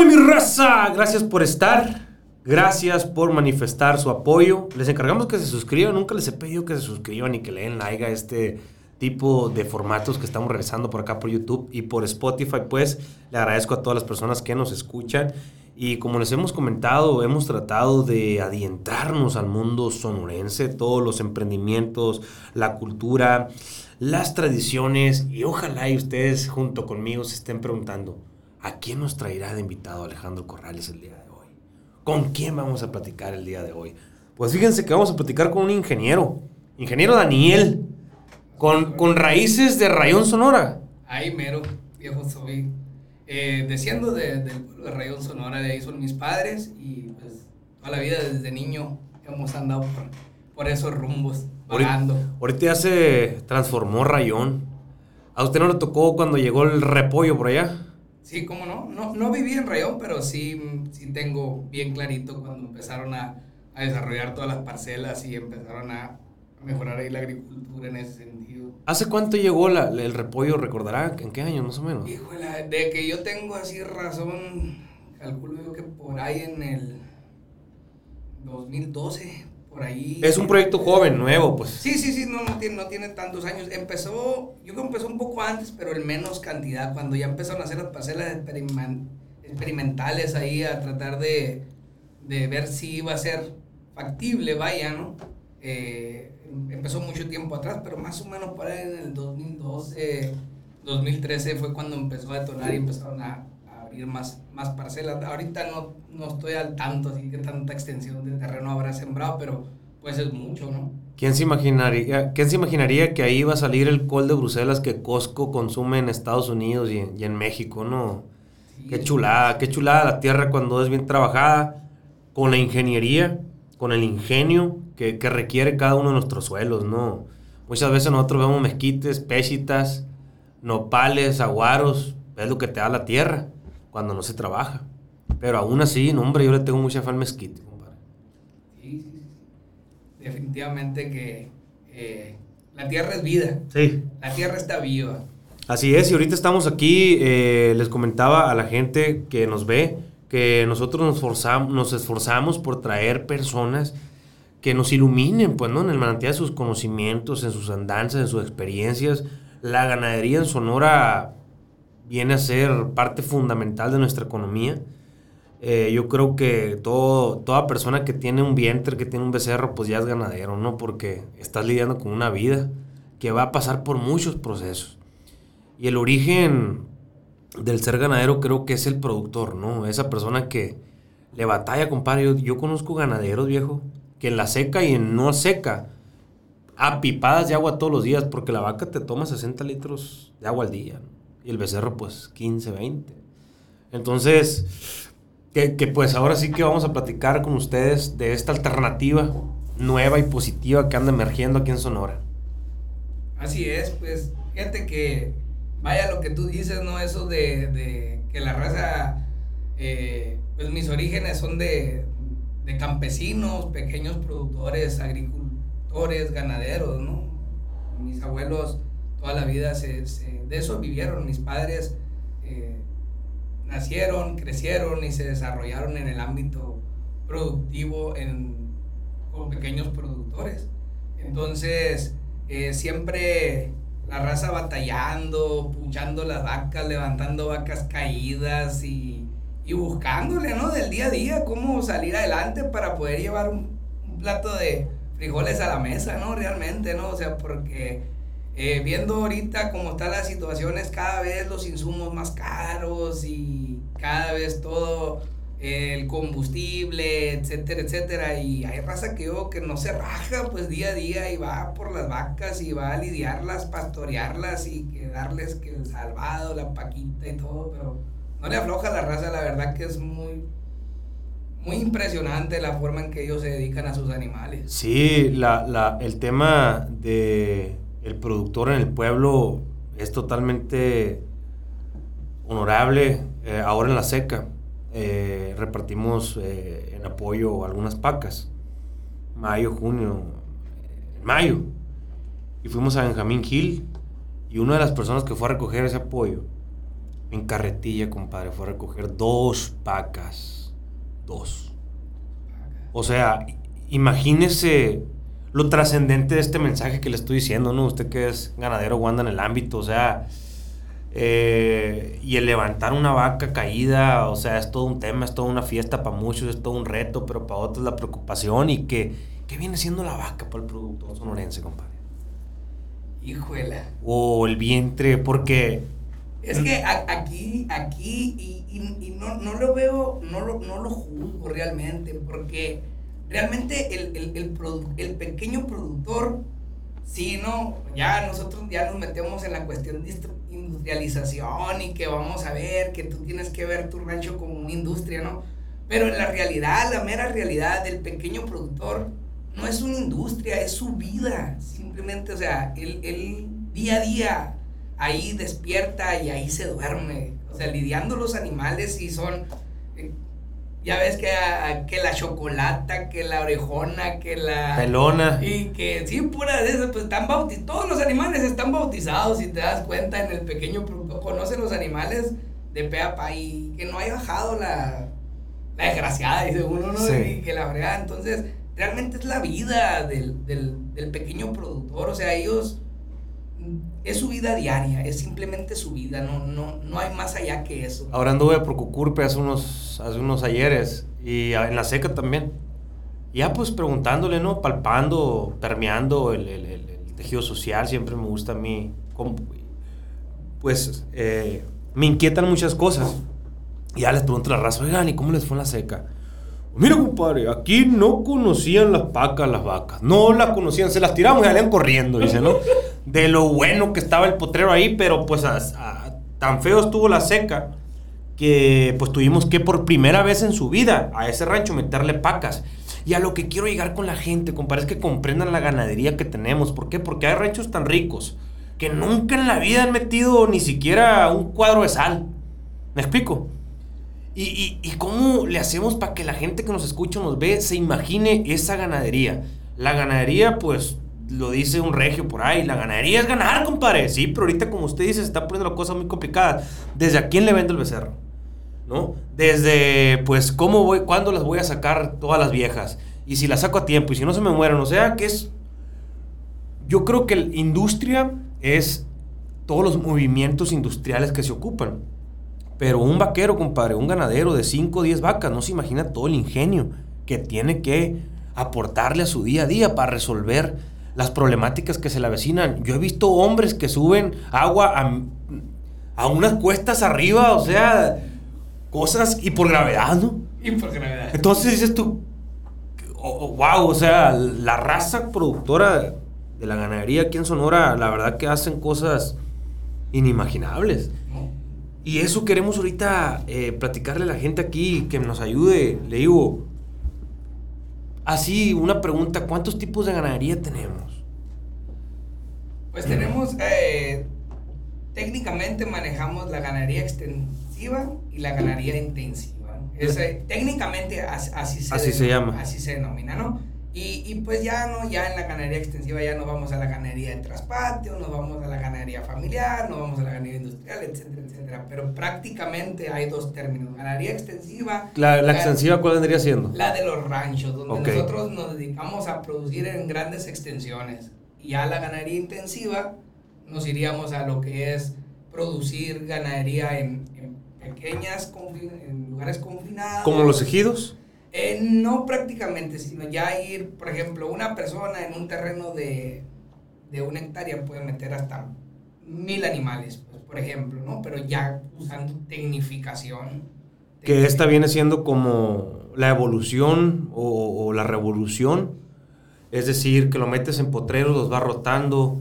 ¡Hola mi raza! Gracias por estar. Gracias por manifestar su apoyo. Les encargamos que se suscriban. Nunca les he pedido que se suscriban y que le den like a este tipo de formatos que estamos regresando por acá por YouTube y por Spotify. Pues le agradezco a todas las personas que nos escuchan. Y como les hemos comentado, hemos tratado de adentrarnos al mundo sonorense, todos los emprendimientos, la cultura, las tradiciones. Y ojalá y ustedes junto conmigo se estén preguntando, ¿a quién nos traerá de invitado Alejandro Corrales el día de hoy? ¿Con quién vamos a platicar el día de hoy? Pues fíjense que vamos a platicar con un ingeniero, ingeniero Daniel, con, con raíces de Rayón Sonora. Ahí mero, viejo soy. Eh, desciendo de, del pueblo de Rayón Sonora, de ahí son mis padres y pues toda la vida desde niño hemos andado por, por esos rumbos, vagando. Ahorita, ahorita ya se transformó Rayón. ¿A usted no le tocó cuando llegó el repollo por allá? Sí, cómo no. No, no viví en Rayón, pero sí, sí tengo bien clarito cuando empezaron a, a desarrollar todas las parcelas y empezaron a mejorar ahí la agricultura en ese sentido. ¿Hace cuánto llegó la- el repollo? ¿Recordará? ¿En qué año más o menos? Híjole, de que yo tengo así razón, calculo yo que por ahí en el 2012, por ahí. Es un proyecto joven, nuevo, pues. Sí, sí, sí, no, no, tiene, no tiene tantos años. Empezó, yo creo que empezó un poco antes, pero en menos cantidad, cuando ya empezaron a hacer las parcelas experimen- experimentales ahí, a tratar de, de ver si iba a ser factible, vaya, ¿no? Eh, empezó mucho tiempo atrás, pero más o menos por ahí en el 2012, 2013 fue cuando empezó a detonar y empezaron a, abrir más, más parcelas. Ahorita no, no estoy al tanto, así que tanta extensión de terreno habrá sembrado, pero pues es mucho, ¿no? ¿Quién se, imaginaría, ¿Quién se imaginaría que ahí iba a salir el col de Bruselas que Costco consume en Estados Unidos y en, y en México, no? Sí. Qué chulada, qué chulada la tierra cuando es bien trabajada, con la ingeniería, con el ingenio que, que requiere cada uno de nuestros suelos, ¿no? Muchas veces nosotros vemos mezquites, péchitas, nopales, aguaros, es lo que te da la tierra cuando no se trabaja. Pero aún así, no, hombre, yo le tengo mucha fe al mezquite, compadre. Sí, sí, sí. Definitivamente que eh, la tierra es vida. Sí. La tierra está viva. Así es, y ahorita estamos aquí, eh, les comentaba a la gente que nos ve que nosotros nos, forzam- nos esforzamos por traer personas que nos iluminen, pues, ¿no? En el manantial de sus conocimientos, en sus andanzas, en sus experiencias. La ganadería en Sonora viene a ser parte fundamental de nuestra economía. Eh, yo creo que todo, toda persona que tiene un vientre, que tiene un becerro, pues ya es ganadero, ¿no? Porque estás lidiando con una vida que va a pasar por muchos procesos. Y el origen del ser ganadero creo que es el productor, ¿no? Esa persona que le batalla, compadre. Yo, yo conozco ganaderos, viejo, que en la seca y en no seca, a pipadas de agua todos los días, porque la vaca te toma 60 litros de agua al día, ¿no? El becerro, pues, 15, 20. Entonces, que, que, pues ahora sí que vamos a platicar con ustedes de esta alternativa nueva y positiva que anda emergiendo aquí en Sonora. Así es, pues fíjate que vaya lo que tú dices, ¿no? Eso de, de que la raza, eh, pues mis orígenes son de, de campesinos, pequeños productores, agricultores, ganaderos, ¿no? Mis abuelos toda la vida se, se- de eso vivieron, mis padres eh, nacieron, crecieron y se desarrollaron en el ámbito productivo en, con pequeños productores. Entonces, eh, siempre la raza batallando, punchando las vacas, levantando vacas caídas y, y buscándole, ¿no? Del día a día, cómo salir adelante para poder llevar un, un plato de frijoles a la mesa, ¿no? Realmente, ¿no? O sea, porque eh, viendo ahorita cómo están las situaciones, cada vez los insumos más caros y cada vez todo eh, el combustible, etcétera, etcétera. Y hay raza que yo que no se raja pues día a día y va por las vacas y va a lidiarlas, pastorearlas y que darles que el salvado, la paquita y todo, pero no le afloja la raza, la verdad que es muy, muy impresionante la forma en que ellos se dedican a sus animales. Sí, la, la, el tema de el productor en el pueblo es totalmente honorable. Eh, ahora en la seca eh, repartimos eh, en apoyo algunas pacas. Mayo, junio, mayo. Y fuimos a Benjamín Hill y una de las personas que fue a recoger ese apoyo en carretilla, compadre, fue a recoger dos vacas. Dos. O sea, imagínese lo trascendente de este mensaje que le estoy diciendo, ¿no? Usted que es ganadero o anda en el ámbito, o sea, eh, y el levantar una vaca caída, o sea, es todo un tema, es toda una fiesta para muchos, es todo un reto, pero para otros la preocupación y que, ¿qué viene siendo la vaca para el productor sonorense, compadre? Híjole. O el vientre, porque... Es que aquí, aquí, y, no, no, lo veo, no lo, no lo juzgo realmente, porque realmente el, el, el, el, pequeño productor, sí, ¿no? Ya nosotros ya nos metemos en la cuestión de industrialización y que vamos a ver, que tú tienes que ver tu rancho como una industria, ¿no? Pero en la realidad, la mera realidad del pequeño productor no es una industria, es su vida. Simplemente, o sea, él, él día a día ahí despierta y ahí se duerme. O sea, lidiando los animales y son ya ves que, que la chocolata, que la orejona, que la... Pelona. Y que sí, pura de esas, pues están bautizados. Todos los animales están bautizados, si te das cuenta, en el pequeño. Conocen los animales de peapa y que no haya bajado la, la desgraciada, dice uno, ¿no? Y que la fregada. Entonces, realmente es la vida del, del, del pequeño productor. O sea, ellos es su vida diaria, es simplemente su vida, no, no, no hay más allá que eso. Ahora anduve por Cucurpe hace unos, hace unos ayeres y en la seca también. Ya pues preguntándole, ¿no? Palpando, permeando el, el, tejido social, siempre me gusta a mí. pues eh, me inquietan muchas cosas. Y ya les pregunto la raza, oigan, ¿y cómo les fue en la seca? Mira, compadre, aquí no conocían las vacas, las vacas. No las conocían, se las tiramos y salían corriendo, dice, ¿no? De lo bueno que estaba el potrero ahí, pero pues tan feo estuvo la seca que pues tuvimos que por primera vez en su vida a ese rancho meterle pacas. Y a lo que quiero llegar con la gente, compadre, es que comprendan la ganadería que tenemos. ¿Por qué? Porque hay ranchos tan ricos que nunca en la vida han metido ni siquiera un cuadro de sal. ¿Me explico? ¿Y, y, cómo le hacemos para que la gente que nos escucha, nos ve, se imagine esa ganadería? La ganadería, pues, lo dice un regio por ahí, la ganadería es ganar, compadre. Sí, pero ahorita, como usted dice, se está poniendo la cosa muy complicada. ¿Desde a quién le vende el becerro? ¿No? Desde, pues, ¿cómo voy, cuándo las voy a sacar todas las viejas? Y si las saco a tiempo, y si no se me mueren, o sea, que es... Yo creo que la industria es todos los movimientos industriales que se ocupan. Pero un vaquero, compadre, un ganadero de 5 o 10 vacas, no se imagina todo el ingenio que tiene que aportarle a su día a día para resolver las problemáticas que se le avecinan. Yo he visto hombres que suben agua a, unas cuestas arriba, o sea, cosas y por gravedad, ¿no? Y por gravedad. Entonces dices tú, wow, o sea, la raza productora de la ganadería aquí en Sonora, la verdad que hacen cosas inimaginables. Y eso queremos ahorita eh, platicarle a la gente aquí, que nos ayude. Le digo, así una pregunta, ¿cuántos tipos de ganadería tenemos? Pues tenemos, eh, técnicamente manejamos la ganadería extensiva y la ganadería intensiva. técnicamente así, se, así se llama. Así se denomina, ¿no? Y, y, pues ya no, ya en la ganadería extensiva ya nos vamos a la ganadería de traspatio, nos vamos a la ganadería familiar, nos vamos a la ganadería industrial, etcétera, etcétera. Pero prácticamente hay dos términos, ganadería extensiva. ¿La, la extensiva cuál vendría siendo? La de los ranchos, donde nosotros nos dedicamos a producir en grandes extensiones. Y a la ganadería intensiva nos iríamos a lo que es producir ganadería en, en pequeñas, en lugares confinados. ¿Como los ejidos? Eh, no prácticamente, sino ya ir, por ejemplo, una persona en un terreno de, de una hectárea puede meter hasta mil animales, pues, por ejemplo, ¿no? Pero ya usando tecnificación. Que esta viene siendo como la evolución o, la revolución, es decir, que lo metes en potreros, los va rotando,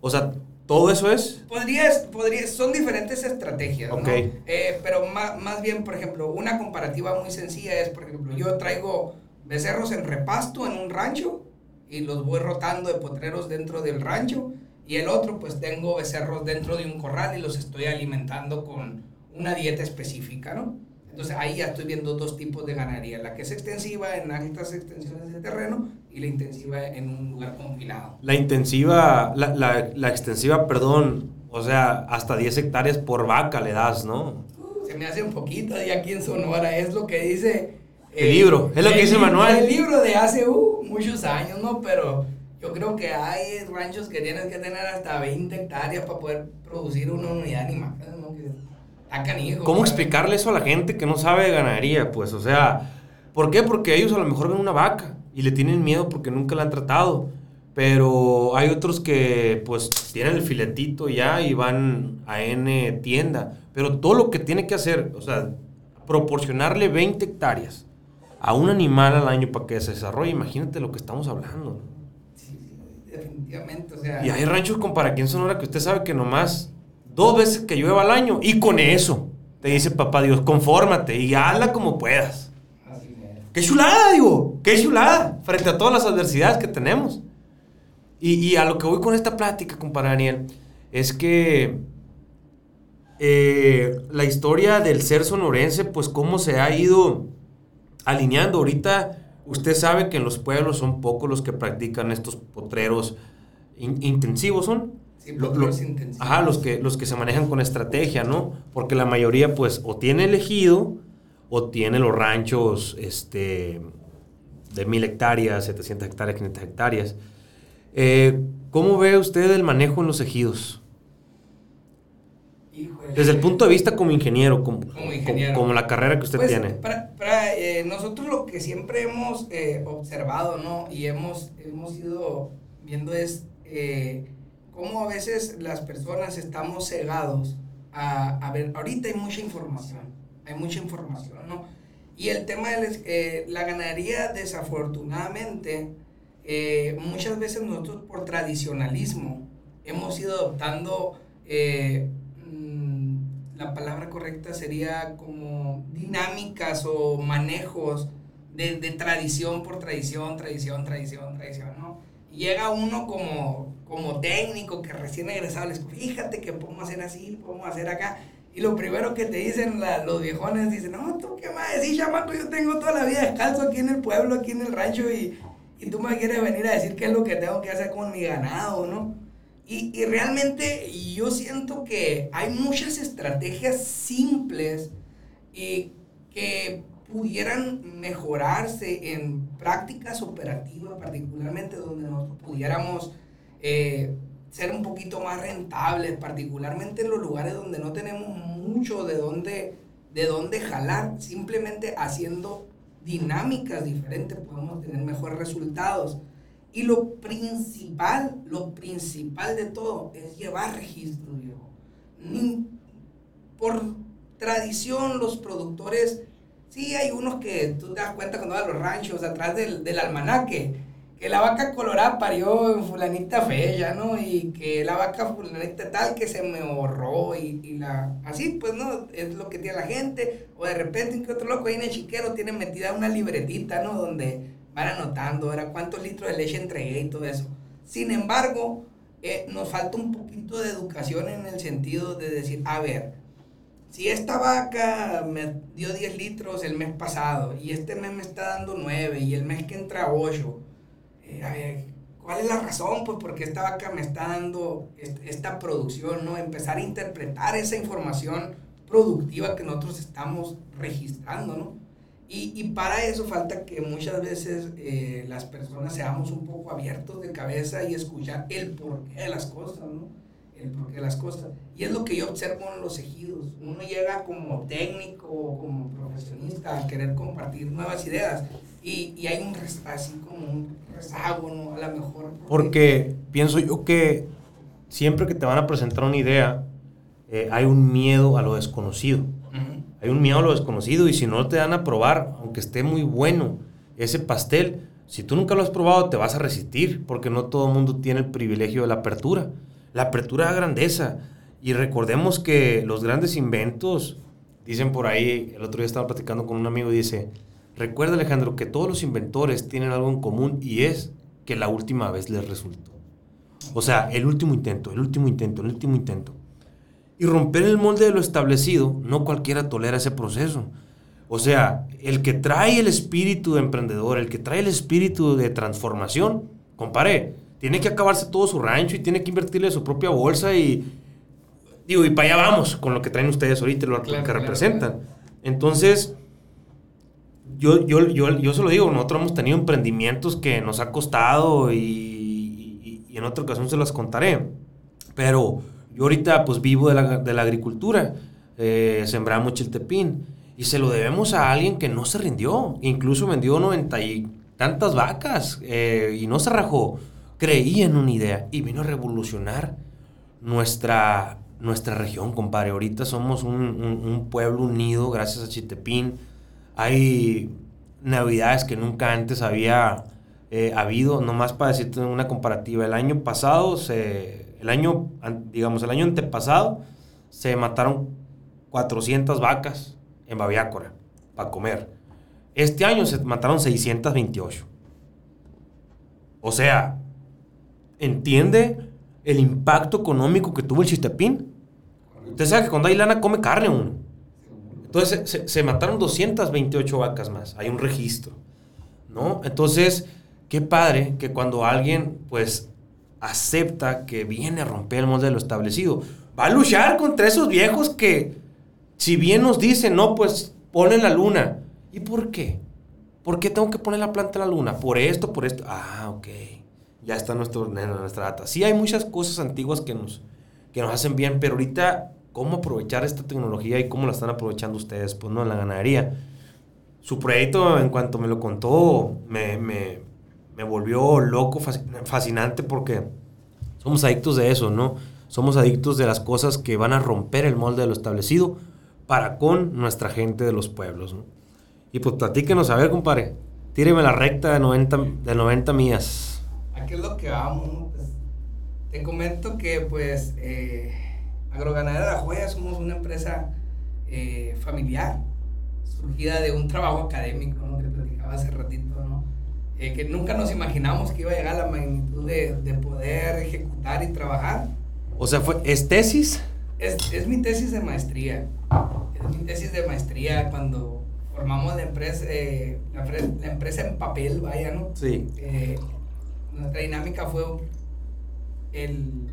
o sea, ¿Todo eso es? Podrías, podrías, son diferentes estrategias, ¿no? Eh, pero más, más, bien, por ejemplo, una comparativa muy sencilla es, por ejemplo, yo traigo becerros en repasto en un rancho y los voy rotando de potreros dentro del rancho y el otro pues tengo becerros dentro de un corral y los estoy alimentando con una dieta específica, ¿no? Entonces ahí ya estoy viendo dos tipos de ganadería, la que es extensiva en altas extensiones de terreno y la intensiva en un lugar confinado. La intensiva, la, la, la extensiva, perdón, O sea, hasta 10 hectáreas por vaca le das, ¿no? Se me hace un poquito y aquí en Sonora, es lo que dice... el libro, es lo que dice Manuel. El libro de hace uh, muchos años, ¿no? Pero yo creo que hay ranchos que tienes que tener hasta 20 hectáreas para poder producir una unidad animal. ¿no? ¿Cómo explicarle eso a la gente que no sabe de ganadería? Pues, o sea, ¿por qué? Porque ellos a lo mejor ven una vaca y le tienen miedo porque nunca la han tratado. Pero hay otros que pues tienen el filetito ya y van a N tienda. Pero todo lo que tiene que hacer, o sea, proporcionarle 20 hectáreas a un animal al año para que se desarrolle, imagínate lo que estamos hablando. Sí, definitivamente, o sea... Y hay ranchos con para quien Sonora que usted sabe que nomás dos veces que llueva al año y con eso, te dice papá Dios, confórmate y hazla como puedas. Así es. Qué chulada, digo, qué chulada, frente a todas las adversidades que tenemos. Y, a lo que voy con esta plática, compadre Daniel, es que eh, la historia del ser sonorense, pues cómo se ha ido alineando. Ahorita usted sabe que en los pueblos son pocos los que practican estos potreros intensivos, ¿son? Los, ajá, los que, los que se manejan con estrategia, ¿no? Porque la mayoría, pues, o tiene elegido o tiene los ranchos este, de mil hectáreas, 700 hectáreas, 500 hectáreas. Eh, ¿Cómo ve usted el manejo en los ejidos? Desde el punto de vista como ingeniero, como, como, la carrera que usted pues, tiene. Para, eh, nosotros lo que siempre hemos eh, observado, ¿no? Y hemos, hemos ido viendo es cómo a veces las personas estamos cegados a, ver, ahorita hay mucha información, hay mucha información, ¿no? Y el tema de eh, la ganadería, desafortunadamente, eh, muchas veces nosotros por tradicionalismo hemos ido adoptando, eh, mm, la palabra correcta sería como dinámicas o manejos de, de tradición por tradición, tradición, tradición, tradición, ¿no? llega uno como, como técnico que recién egresado, les fíjate que podemos hacer así, podemos hacer acá. Y lo primero que te dicen los viejones, dicen, no, tú qué más decís, chamaco, yo tengo toda la vida descalzo aquí en el pueblo, aquí en el rancho, y, y tú me quieres venir a decir qué es lo que tengo que hacer con mi ganado, ¿no? Y, y realmente yo siento que hay muchas estrategias simples y que pudieran mejorarse en prácticas operativas, particularmente donde nosotros pudiéramos eh, ser un poquito más rentables, particularmente en los lugares donde no tenemos mucho de dónde, de dónde jalar, simplemente haciendo dinámicas diferentes podemos tener mejores resultados. Y lo principal, lo principal de todo es llevar registro. Por tradición, los productores Sí, hay unos que tú te das cuenta cuando vas a los ranchos, atrás del, del almanaque, que la vaca colorada parió en fulanita fea, ¿no? Y que la vaca fulanita tal que se me ahorró y, y, la... Así, pues, ¿no? Es lo que tiene la gente. O de repente, que otro loco ahí en el chiquero tiene metida una libretita, ¿no? Donde van anotando, ¿verdad? Cuántos litros de leche entregué y todo eso. Sin embargo, eh, nos falta un poquito de educación en el sentido de decir, a ver, si esta vaca me dio 10 litros el mes pasado y este mes me está dando 9 y el mes que entra 8, eh, ¿cuál es la razón? Pues porque esta vaca me está dando esta producción, ¿no? Empezar a interpretar esa información productiva que nosotros estamos registrando, ¿no? Y, y para eso falta que muchas veces eh, las personas seamos un poco abiertos de cabeza y escuchar el porqué de las cosas, ¿no? el porqué de las cosas. Y es lo que yo observo en los ejidos. Uno llega como técnico, como profesionista a querer compartir nuevas ideas y, y hay un así como un rezago, ¿no? A lo mejor. Porque, pienso yo que siempre que te van a presentar una idea, eh, hay un miedo a lo desconocido. Hay un miedo a lo desconocido y si no te dan a probar, aunque esté muy bueno ese pastel, si tú nunca lo has probado te vas a resistir porque no todo el mundo tiene el privilegio de la apertura la apertura a grandeza. Y recordemos que los grandes inventos, dicen por ahí, el otro día estaba platicando con un amigo y dice, recuerda Alejandro que todos los inventores tienen algo en común y es que la última vez les resultó. O sea, el último intento, el último intento, el último intento. Y romper el molde de lo establecido, no cualquiera tolera ese proceso. O sea, el que trae el espíritu de emprendedor, el que trae el espíritu de transformación, compare, tiene que acabarse todo su rancho y tiene que invertirle su propia bolsa y Digo, y para allá vamos con lo que traen ustedes ahorita, lo que representan. Entonces, yo, yo, yo, yo se lo digo, nosotros hemos tenido emprendimientos que nos ha costado y, y, en otra ocasión se las contaré. Pero yo ahorita pues vivo de la, de la agricultura, eh, sembramos chiltepín y se lo debemos a alguien que no se rindió, incluso vendió 90 y tantas vacas eh, y no se rajó. Creía en una idea y vino a revolucionar nuestra, nuestra región, compadre. Ahorita somos un, un pueblo unido gracias a Chiltepín hay navidades que nunca antes había eh, habido, nomás para decirte una comparativa. El año pasado, se, el año, digamos, el año antepasado, se mataron 400 vacas en Babiácora para comer. Este año se mataron 628. O sea, ¿entiende el impacto económico que tuvo el chistepín? Usted sabe que cuando hay lana come carne uno. Entonces se, mataron 228 vacas más. Hay un registro, ¿no? Entonces, qué padre que cuando alguien, pues, acepta que viene a romper el molde de lo establecido, va a luchar contra esos viejos que, si bien nos dicen, no, pues, ponen la luna. ¿Y por qué? ¿Por qué tengo que poner la planta en la luna? Por esto, por esto. Ah, ok. Ya está nuestro, nuestra data. Sí hay muchas cosas antiguas que nos, que nos hacen bien, pero ahorita cómo aprovechar esta tecnología y cómo la están aprovechando ustedes, pues, ¿no? En la ganadería. Su proyecto, en cuanto me lo contó, me, me, me volvió loco, fascinante, porque somos adictos de eso, ¿no? Somos adictos de las cosas que van a romper el molde de lo establecido para con nuestra gente de los pueblos, ¿no? Y pues platíquenos, a ver, compadre, tíreme la recta de 90, de 90 millas. Aquí es lo que vamos, pues, te comento que, pues, eh, Agroganadera La Joya somos una empresa eh, familiar, surgida de un trabajo académico, ¿no? que platicaba hace ratito, ¿no? Eh, que nunca nos imaginamos que iba a llegar a la magnitud de, de poder ejecutar y trabajar. O sea, fue, ¿es tesis? Es, es, mi tesis de maestría. Es mi tesis de maestría cuando formamos la empresa, eh, la, empresa en papel, vaya, ¿no? Sí. nuestra dinámica fue el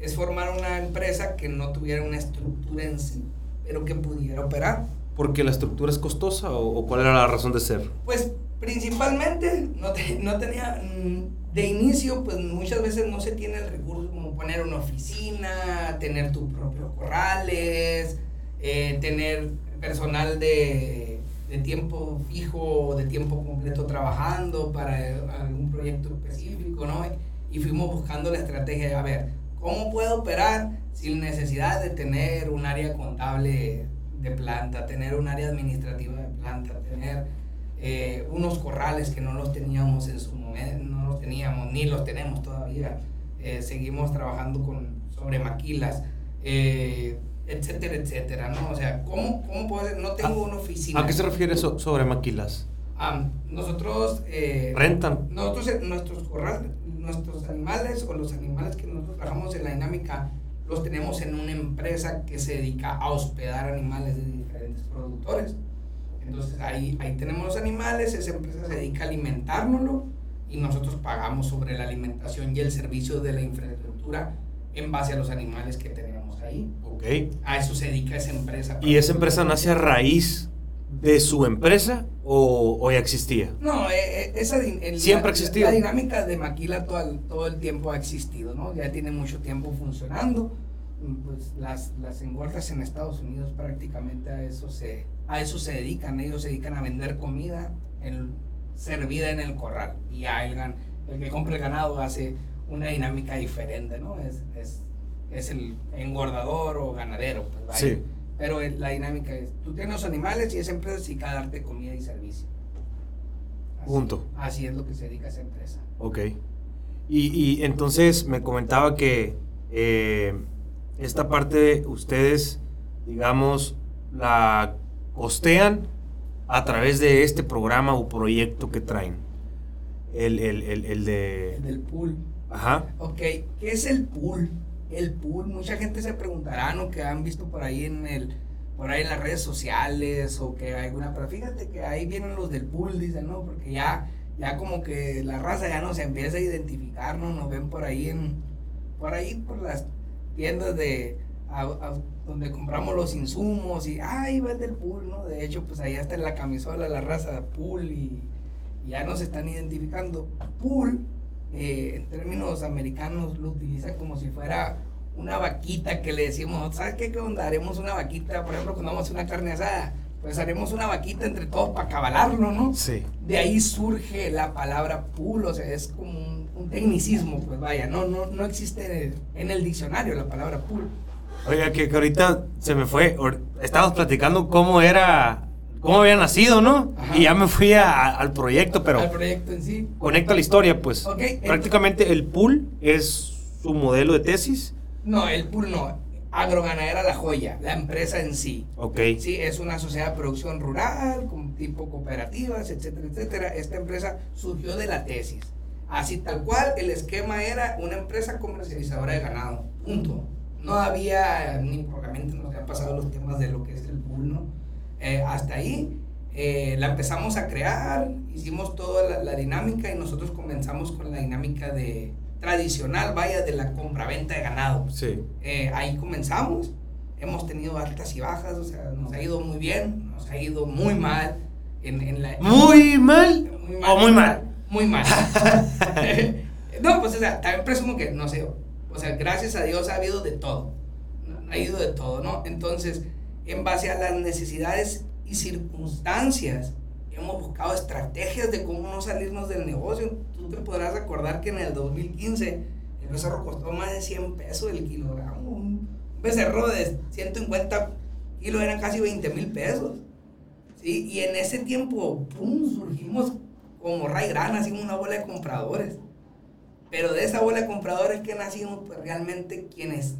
es formar una empresa que no tuviera una estructura en sí, pero que pudiera operar. ¿Porque la estructura es costosa o, cuál era la razón de ser? Pues principalmente no, no tenía, mm, de inicio, pues muchas veces no se tiene el recurso como poner una oficina, tener tu propio corrales, eh, tener personal de, de tiempo fijo, de tiempo completo trabajando para algún proyecto específico, ¿no? Y fuimos buscando la estrategia de, a ver, ¿Cómo puedo operar sin necesidad de tener un área contable de planta, tener un área administrativa de planta, tener eh, unos corrales que no los teníamos en su momento, no los teníamos, ni los tenemos todavía. Eh, seguimos trabajando con, sobre maquilas, eh, etcétera, etcétera, ¿no? O sea, ¿cómo, cómo puedo No tengo una oficina. ¿A qué se refiere eso sobre maquilas? nosotros... ¿Rentan? Nosotros, nuestros corrales, nuestros animales o los animales que nosotros trabajamos en la dinámica los tenemos en una empresa que se dedica a hospedar animales de diferentes productores. Entonces ahí, ahí tenemos los animales, esa empresa se dedica a alimentárnoslo y nosotros pagamos sobre la alimentación y el servicio de la infraestructura en base a los animales que tenemos ahí. Ok. A eso se dedica esa empresa. ¿Y esa empresa nace a raíz de su empresa o, ya existía? No, eh, eh, esa siempre ha existido. La dinámica de Maquila todo el, todo el tiempo ha existido, ¿no? Ya tiene mucho tiempo funcionando. Pues las, las engordas en Estados Unidos prácticamente a eso se a eso se dedican, ellos se dedican a vender comida en, servida en el corral y ya el, el que compra el ganado hace una dinámica diferente, ¿no? Es, es, es el engordador o ganadero, pues, Sí. Pero la dinámica es, tú tienes los animales y esa empresa dedica a darte comida y servicio. Punto. Así es lo que se dedica a esa empresa. Ok. Y, y entonces me comentaba que eh, esta parte ustedes, digamos, la costean a través de este programa o proyecto que traen. El, el, el, el de... El del pool. Ajá. Ok, ¿qué es el pool? El pool, mucha gente se preguntará, ¿no? Que han visto por ahí en el, por ahí en las redes sociales o que alguna, pero fíjate que ahí vienen los del pool, dicen, ¿no? Porque ya, ya como que la raza ya nos empieza a identificar, ¿no? Nos ven por ahí en, por ahí por las tiendas de, donde compramos los insumos y, ay, va del pool, ¿no? De hecho, pues allá está en la camisola la raza pool y, ya nos están identificando. Pool, eh, en términos americanos, lo utilizan como si fuera una vaquita que le decimos, ¿sabes qué? Que onda? Haremos una vaquita, por ejemplo, cuando vamos a una carne asada, pues haremos una vaquita entre todos para cabalarlo, ¿no? Sí. De ahí surge la palabra pool, o sea, es como un, tecnicismo, pues vaya, no, no, no existe en el diccionario la palabra pool. Oiga, que, ahorita se me fue. Estábamos platicando cómo era, cómo había nacido, ¿no? Y ya me fui al proyecto, pero. Al proyecto en sí. Conecta la historia, pues. Prácticamente el pool es su modelo de tesis. No, el pool no. Agroganadera La Joya, la empresa en sí. Ok. Sí, es una sociedad de producción rural, con tipo cooperativas, etcétera, etcétera. Esta empresa surgió de la tesis. Así tal cual, el esquema era una empresa comercializadora de ganado. Punto no había, ni propiamente nos había pasado los temas de lo que es el pool, ¿no? Eh, hasta ahí eh, la empezamos a crear, hicimos toda la, dinámica y nosotros comenzamos con la dinámica de tradicional, vaya, de la compra-venta de ganado. Sí. Eh, ahí comenzamos, hemos tenido altas y bajas, o sea, nos ha ido muy bien, nos ha ido muy mal. En, en la, ¿Muy mal? Muy mal. ¿O muy mal? Muy mal. no, pues o sea, también presumo que, no sé, o sea, gracias a Dios ha habido de todo. Ha habido de todo, ¿no? Entonces, en base a las necesidades y circunstancias, hemos buscado estrategias de cómo no salirnos del negocio. Tú te podrás recordar que en el 2015 el becerro costó más de 100 pesos el kilogramo. Un becerro de 150 kilos eran casi 20 mil pesos. ¿sí? Y en ese tiempo, ¡pum!, surgimos como Ray Gran, así una bola de compradores. Pero de esa bola de compradores que nacimos, pues realmente quienes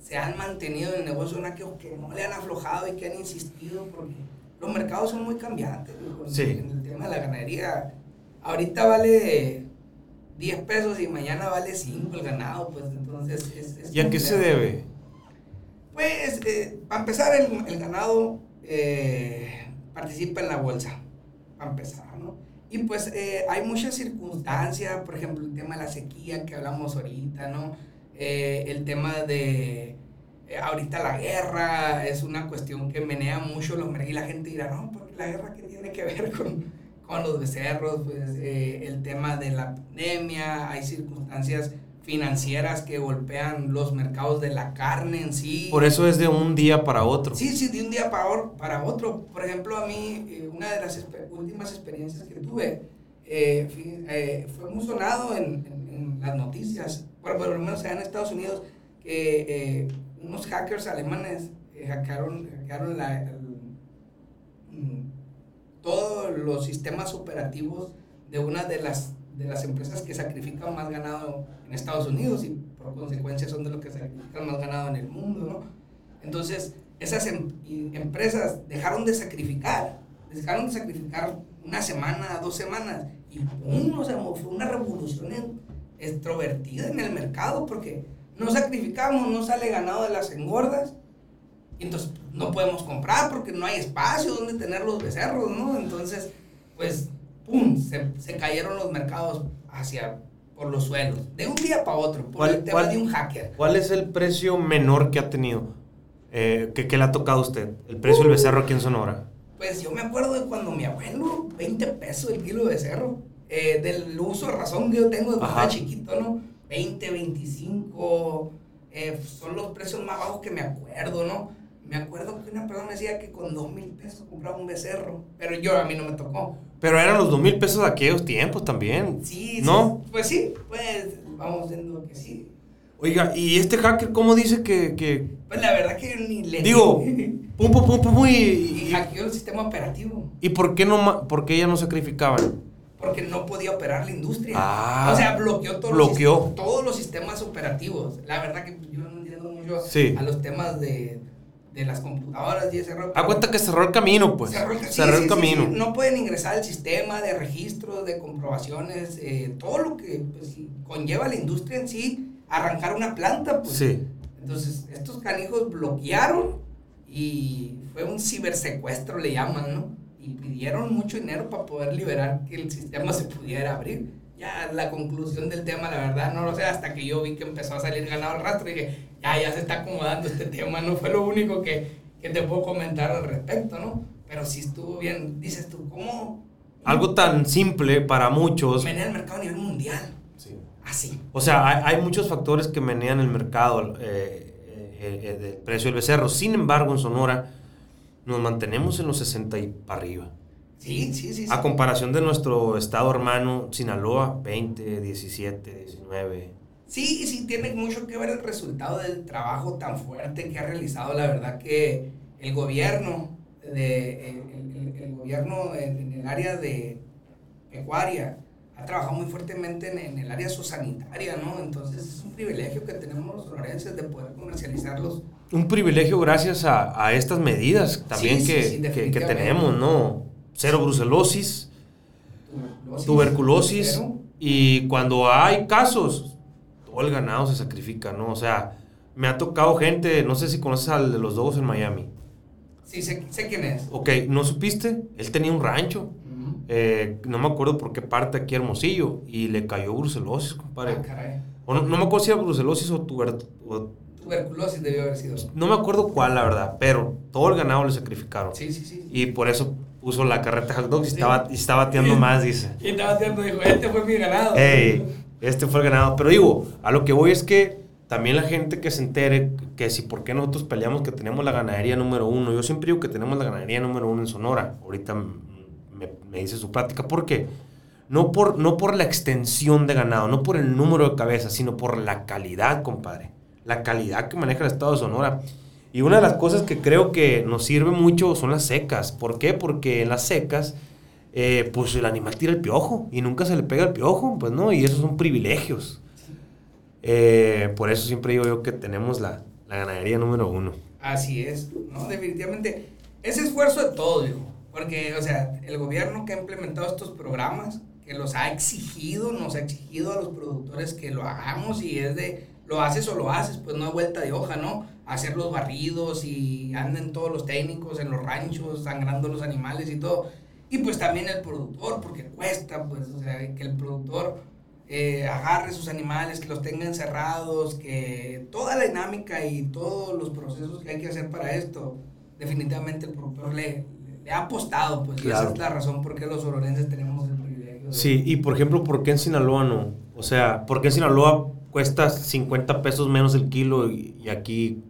se han mantenido en el negocio son aquellos que no le han aflojado y que han insistido, porque los mercados son muy cambiantes. En el tema de la ganadería, ahorita vale 10 pesos y mañana vale 5 el ganado, pues entonces es... ¿Y a qué se debe? Pues, eh, para empezar, el, el ganado eh, participa en la bolsa, para empezar, ¿no? Y pues eh, hay muchas circunstancias, por ejemplo, el tema de la sequía que hablamos ahorita, ¿no? Eh, el tema de eh, ahorita la guerra es una cuestión que menea mucho los y la gente dirá, no, porque la guerra que tiene que ver con, con los becerros, pues el tema de la pandemia, hay circunstancias financieras que golpean los mercados de la carne en sí. Por eso es de un día para otro. Sí, sí, de un día para, para otro. Por ejemplo, a mí, eh, una de las últimas experiencias que tuve eh, eh, fue muy sonado en, en, las noticias, bueno, por lo menos en Estados Unidos, que unos hackers alemanes hackearon, hackearon la, mm, todos los sistemas operativos de una de las de las empresas que sacrifican más ganado en Estados Unidos y por consecuencia son de los que sacrifican más ganado en el mundo. Entonces, esas em, empresas dejaron de sacrificar, dejaron de sacrificar una semana, dos semanas, y ¡pum! O sea, fue una revolución extrovertida en el mercado, porque no sacrificamos, no sale ganado de las engordas, y entonces no podemos comprar porque no hay espacio donde tener los becerros, ¿no? Entonces, pues ¡pum! Se, cayeron los mercados hacia por los suelos, de un día para otro, por el tema de un hacker. ¿Cuál es el precio menor que ha tenido? Eh, que, le ha tocado a usted? El precio del becerro aquí en Sonora. Pues yo me acuerdo de cuando mi abuelo, 20 pesos el kilo de becerro, eh, del uso de razón que yo tengo de cuando era chiquito, ¿no? 20, 25, eh, son los precios más bajos que me acuerdo, ¿no? Me acuerdo que una persona me decía que con dos mil pesos compraba un becerro, pero yo a mí no me tocó. Pero eran los dos mil pesos de aquellos tiempos también. Sí, ¿no? pues sí, pues vamos viendo que sí. Oiga, ¿y este hacker cómo dice que...? que... Pues la verdad que ni le... Digo, pum, pum, pum, pum, y... Y hackeó el sistema operativo. ¿Y por qué, no, por qué ya no sacrificaban? Porque no podía operar la industria. Ah, o sea, bloqueó, todos, bloqueó. Los, todos los sistemas operativos. La verdad que yo no entiendo mucho a los temas de de las computadoras y cerró. A cuenta que cerró el camino, pues. Cerró el, camino. no pueden ingresar al sistema de registros, de comprobaciones, eh, todo lo que pues, conlleva la industria en sí, arrancar una planta, pues. Sí. Entonces, estos canijos bloquearon y fue un cibersecuestro, le llaman, ¿no? Y pidieron mucho dinero para poder liberar que el sistema se pudiera abrir. ya la conclusión del tema, la verdad, no lo sé, hasta que yo vi que empezó a salir ganado el rastro y dije, ya, ya se está acomodando este tema, no fue lo único que, que te puedo comentar al respecto, ¿no? Pero sí estuvo bien, dices tú, ¿cómo? Algo tan simple para muchos. Menea el mercado a nivel mundial. Sí. Así. O sea, hay, hay muchos factores que menean el mercado eh, eh, eh, del precio del becerro. Sin embargo, en Sonora nos mantenemos en los 60 y para arriba. Sí, sí, sí. sí. A comparación de nuestro estado hermano, Sinaloa, 20, 17, 19. Sí, sí, tiene mucho que ver el resultado del trabajo tan fuerte que ha realizado. La verdad que el gobierno, de, el, el- el gobierno en, el área de pecuaria ha trabajado muy fuertemente en, en el área sociosanitaria, ¿no? Entonces es un privilegio que tenemos los sonorenses de poder comercializarlos. Un privilegio gracias a, a estas medidas también Sí, que, sí, que- tenemos, ¿no? Cero brucelosis, Tuberculosis. tuberculosis, cero. y cuando hay casos, todo el ganado se sacrifica, ¿no? O sea, me ha tocado gente, no sé si conoces al de los Dogos en Miami. Sí, sé, sé quién es. Ok, ¿no supiste? Él tenía un rancho. Eh, no me acuerdo por qué parte aquí Hermosillo. Y le cayó brucelosis, compadre. Ah, caray. O no, no me acuerdo si era brucelosis o, tuber, o- Tuberculosis debió haber sido. No me acuerdo cuál, la verdad. Pero todo el ganado le sacrificaron. Sí, sí, sí. Y por eso puso la carreta hot dogs y Sí. estaba, y estaba bateando Sí. más, dice. Y estaba haciendo, dijo, este fue mi ganado. Ey, este fue el ganado. Pero digo, a lo que voy es que también la gente que se entere que si por qué nosotros peleamos que tenemos la ganadería número uno. Yo siempre digo que tenemos la ganadería número uno en Sonora. Ahorita me, me dice su plática. ¿Por qué? No por, no por la extensión de ganado, no por el número de cabezas, sino por la calidad, compadre. La calidad que maneja el estado de Sonora. Y una de las cosas que creo que nos sirve mucho son las secas. ¿Por qué? Porque en las secas, eh, pues el animal tira el piojo y nunca se le pega el piojo, pues no, y esos son privilegios. Eh, por eso siempre digo yo que tenemos la, ganadería número uno. Así es, ¿no? Definitivamente. Ese esfuerzo de todo, digo. Porque, o sea, el gobierno que ha implementado estos programas, que los ha exigido, nos ha exigido a los productores que lo hagamos y es de, lo haces o lo haces, pues no hay vuelta de hoja, ¿no? Hacer los barridos y anden todos los técnicos en los ranchos, sangrando los animales y todo. Y pues también el productor, porque cuesta, pues, o sea, que el productor eh, agarre sus animales, que los tenga encerrados, que toda la dinámica y todos los procesos que hay que hacer para esto, definitivamente el productor le, le ha apostado, pues, y esa Claro. es la razón por qué los ororenses tenemos el privilegio. de- Sí, y por ejemplo, ¿por qué en Sinaloa no? O sea, ¿por qué en Sinaloa cuesta 50 pesos menos el kilo y, aquí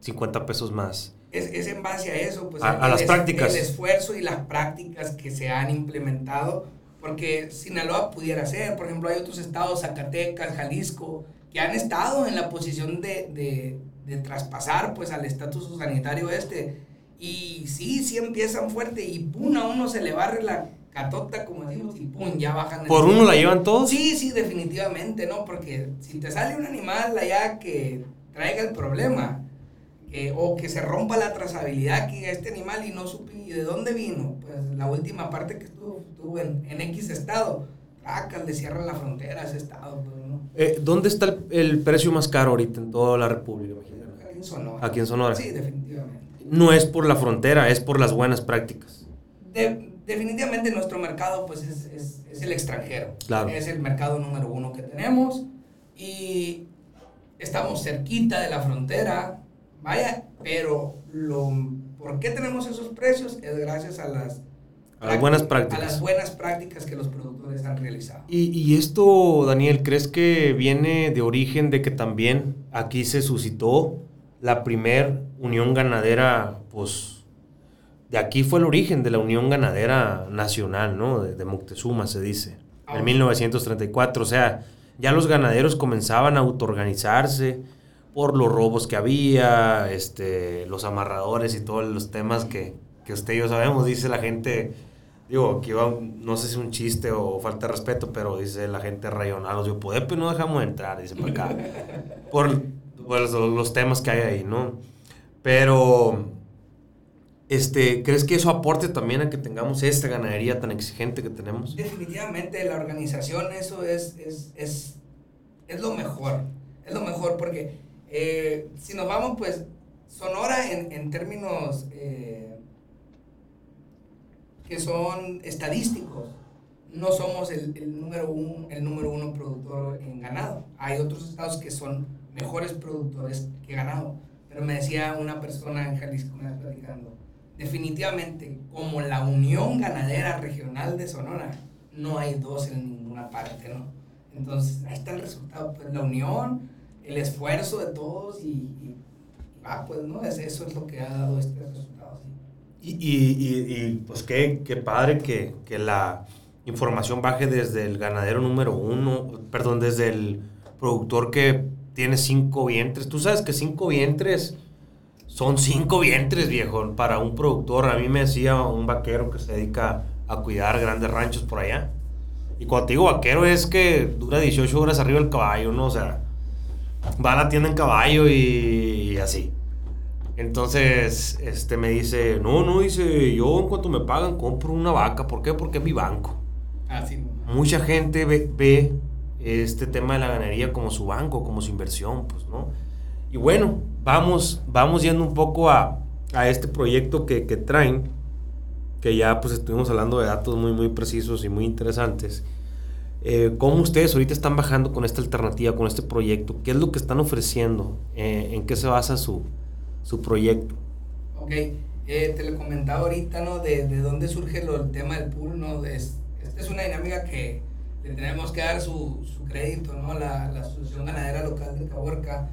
50 pesos más? Es, es en base a eso, pues, A- a las prácticas. El esfuerzo y las prácticas que se han implementado, porque Sinaloa pudiera ser, por ejemplo, hay otros estados, Zacatecas, Jalisco, que han estado en la posición de, de, de traspasar, pues, al estatus sanitario este, y sí, sí empiezan fuerte, y pum, a uno se le barre la catota, como decimos, y pum, ya bajan. ¿Por uno la llevan todos? Sí, sí, definitivamente, ¿no? Porque si te sale un animal allá que traiga el problema, o que se rompa la trazabilidad que este animal y no supe de dónde vino, pues la última parte que estuvo, estuvo en, en X estado, acá le cierran la frontera a ese estado, pues, ¿no? Eh, ¿Dónde está el, el precio más caro ahorita en toda la República Mexicana? Aquí en Sonora. Aquí en Sonora. Sí, definitivamente. No es por la frontera, es por las buenas prácticas. De- definitivamente nuestro mercado pues es, es- es el extranjero. Claro. Es el mercado número uno que tenemos y estamos cerquita de la frontera, vaya, pero lo, ¿por qué tenemos esos precios? Es gracias a las, A las buenas prácti- prácticas. A las buenas prácticas que los productores han realizado. Y, y esto, Daniel, ¿crees que viene de origen de que también aquí se suscitó la primer unión ganadera, pues, de aquí fue el origen de la Unión Ganadera Nacional, ¿no? De, de Moctezuma se dice, Ah. en 1934. O sea, ya los ganaderos comenzaban a autoorganizarse por los robos que había, este, los amarradores y todos los temas que, que usted y yo sabemos, dice la gente. Digo, aquí va, no sé si es un chiste o falta de respeto, pero dice la gente rayonados. Yo, pues no dejamos entrar, dice por acá. por por los, los temas que hay ahí, ¿no? Pero, este, ¿crees que eso aporte también a que tengamos esta ganadería tan exigente que tenemos? Definitivamente la organización, eso es, es, es, es lo mejor. Es lo mejor porque eh, si nos vamos, pues, Sonora en, en términos eh, que son estadísticos, no somos el, el, número uno, el número uno productor en ganado. Hay otros estados que son mejores productores que ganado. Pero me decía una persona en Jalisco, me platicando, definitivamente, como la Unión Ganadera Regional de Sonora, no hay dos en ninguna parte, ¿no? Entonces, ahí está el resultado, pues la unión, el esfuerzo de todos y, y, ah, pues, ¿no? Es, eso es lo que ha dado este resultado. Y, y, y, pues qué, qué padre que, que, la información baje desde el ganadero número uno, perdón, desde el productor que tiene cinco vientres. Tú sabes que cinco vientres son cinco vientres, viejo, para un productor. A mí me decía un vaquero que se dedica a cuidar grandes ranchos por allá. Y cuando te digo vaquero es que dura 18 horas arriba el caballo, ¿no? O sea, va a la tienda en caballo y, así. Entonces, este me dice, no, no, dice, yo en cuanto me pagan compro una vaca. ¿Por qué? Porque es mi banco. Así. Mucha gente ve, este tema de la ganadería como su banco, como su inversión, pues, ¿no? Y bueno, vamos, vamos yendo un poco a, a este proyecto que, que traen que ya pues estuvimos hablando de datos muy, muy precisos y muy interesantes. Eh, ¿Cómo ustedes ahorita están bajando con esta alternativa, con este proyecto? ¿Qué es lo que están ofreciendo? Eh, ¿En qué se basa su, su proyecto? Ok, eh, te lo comentaba ahorita, ¿no? De, de dónde surge lo, el tema del pool, ¿no? Es, esta es una dinámica que le tenemos que dar su, su crédito, ¿no? La, la, Asociación Ganadera Local de Caborca,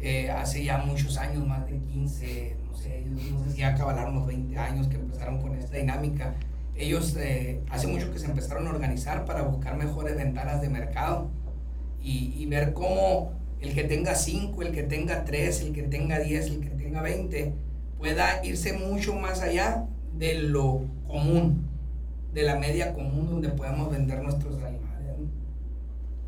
eh, hace ya muchos años, más de 15, no sé si ya acabaron los 20 años que empezaron con esta dinámica. Ellos eh, hace mucho que se empezaron a organizar para buscar mejores ventanas de mercado y, y ver cómo el que tenga 5, el que tenga 3, el que tenga 10, el que tenga 20, pueda irse mucho más allá de lo común, de la media común donde podemos vender nuestros animales.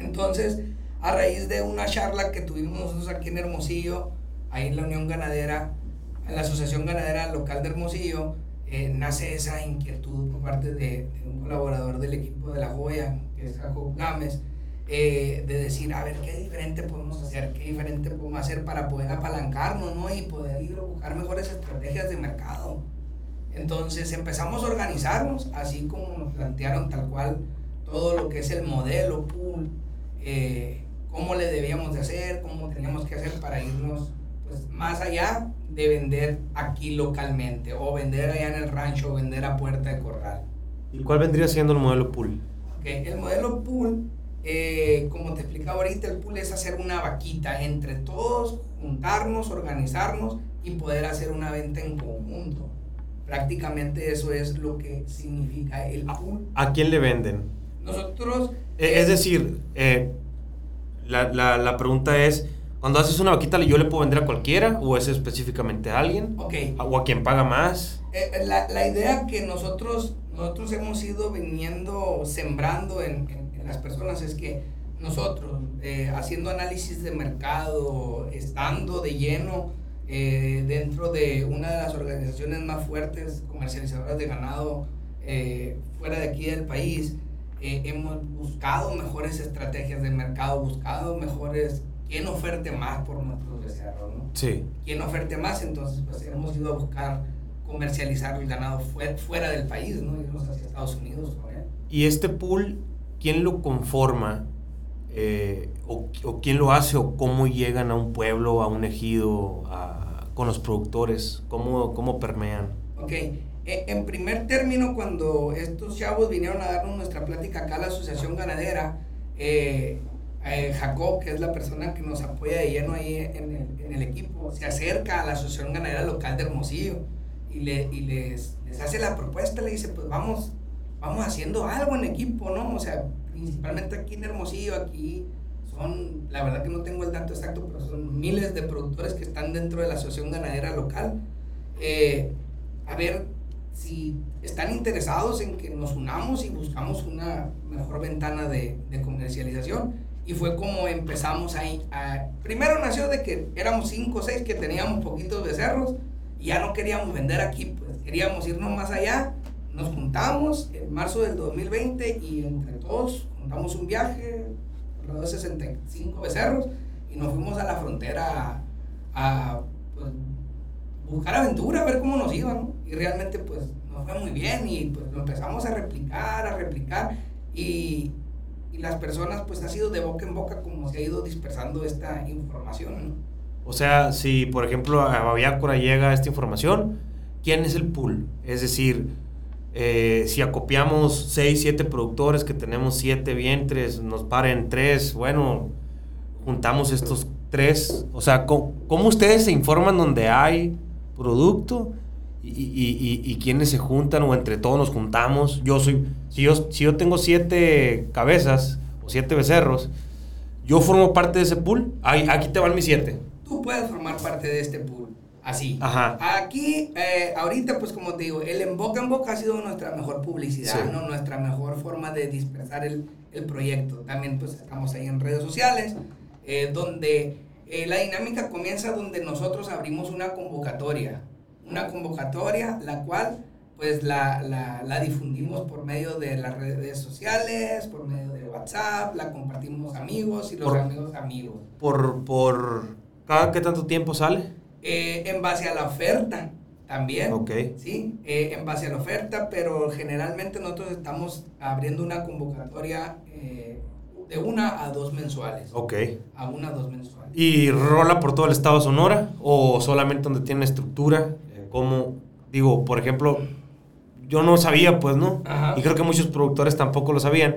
Entonces, a raíz de una charla que tuvimos nosotros aquí en Hermosillo, ahí en la Unión Ganadera, en la Asociación Ganadera Local de Hermosillo, eh, nace esa inquietud por parte de, un colaborador del equipo de La Joya, que es Jacob Gámez, eh, de decir, a ver, qué diferente podemos hacer, qué diferente podemos hacer para poder apalancarnos, ¿no? Y poder ir a buscar mejores estrategias de mercado. Entonces empezamos a organizarnos, así como nos plantearon tal cual todo lo que es el modelo pool, eh, cómo le debíamos de hacer, cómo teníamos que hacer para irnos pues, más allá de vender aquí localmente o vender allá en el rancho o vender a puerta de corral. ¿Y cuál vendría siendo el modelo pool? Okay, el modelo pool, eh, como te explicaba ahorita, el pool es hacer una vaquita entre todos, juntarnos, organizarnos y poder hacer una venta en conjunto. Prácticamente eso es lo que significa el pool. ¿A quién le venden? Nosotros... Eh, es decir, eh, la, la, la pregunta es cuando haces una vaquita, ¿yo le puedo vender a cualquiera o es específicamente a alguien? ¿O a quien paga más? Eh, eh, la, la, idea que nosotros, nosotros hemos ido viniendo, sembrando en, en, las personas es que nosotros, eh, haciendo análisis de mercado, estando de lleno eh, dentro de una de las organizaciones más fuertes comercializadoras de ganado eh, fuera de aquí del país, hemos buscado mejores estrategias de mercado, buscado mejores quién oferte más por nuestros becerros, ¿no? Sí. ¿Quién oferte más? Entonces, pues hemos ido a buscar comercializar el ganado fuera, del país, ¿no? Irnos hacia Estados Unidos él. ¿Y este pool, quién lo conforma? Eh, o, o, quién lo hace? ¿O cómo llegan a un pueblo, a un ejido, a, con los productores? ¿Cómo, cómo permean? Ok. E, en primer término, cuando estos chavos vinieron a darnos nuestra plática acá a la Asociación Ganadera, eh, eh, Jacob, que es la persona que nos apoya de lleno ahí en el, en el, equipo, se acerca a la Asociación Ganadera Local de Hermosillo y, le, y les, les, hace la propuesta, le dice, pues vamos, vamos haciendo algo en equipo, ¿no? O sea, principalmente aquí en Hermosillo, aquí son, la verdad que no tengo el dato exacto, pero son miles de productores que están dentro de la Asociación Ganadera Local. Eh, a ver si están interesados en que nos unamos y buscamos una mejor ventana de, de comercialización y fue como empezamos ahí. A, primero nació de que éramos cinco o seis que teníamos poquitos becerros y ya no queríamos vender aquí, pues queríamos irnos más allá. Nos juntamos en marzo del 2020 y entre todos juntamos un viaje, alrededor de 65 becerros, y nos fuimos a la frontera a, a buscar aventura, a ver cómo nos iba, ¿no? Y realmente pues nos fue muy bien y pues lo empezamos a replicar, a replicar y, y las personas pues ha sido de boca en boca como se ha ido dispersando esta información, ¿no? O sea, si por ejemplo a Babiácora llega esta información, ¿quién es el pool? Es decir, eh, si acopiamos 6, 7 productores que tenemos 7 vientres, nos paren 3, bueno, juntamos estos 3. O sea, ¿cómo, ustedes se informan donde hay producto? Y, y, y, quiénes se juntan o entre todos nos juntamos. Yo soy, si yo, si yo tengo siete cabezas o siete becerros, yo formo parte de ese pool. aquí te van mis siete. Tú puedes formar parte de este pool. Así. Ajá. Aquí, eh, ahorita, pues como te digo, el en boca en boca ha sido nuestra mejor publicidad, ¿no? Nuestra mejor forma de dispersar el, el, proyecto. También, pues estamos ahí en redes sociales, eh, donde eh, la dinámica comienza donde nosotros abrimos una convocatoria. Una convocatoria, la cual, pues la, la, la difundimos por medio de las redes sociales, por medio de WhatsApp, la compartimos amigos y los amigos amigos. Por, por, ¿cada qué tanto tiempo sale? Eh, en base a la oferta también. Ok. Sí, eh, en base a la oferta, pero generalmente nosotros estamos abriendo una convocatoria de una a dos mensuales. Ok. A una a dos mensuales. ¿Y rola por todo el estado de Sonora o solamente donde tiene estructura? Como, digo, por ejemplo, yo no sabía, pues, ¿no? Y creo que muchos productores tampoco lo sabían.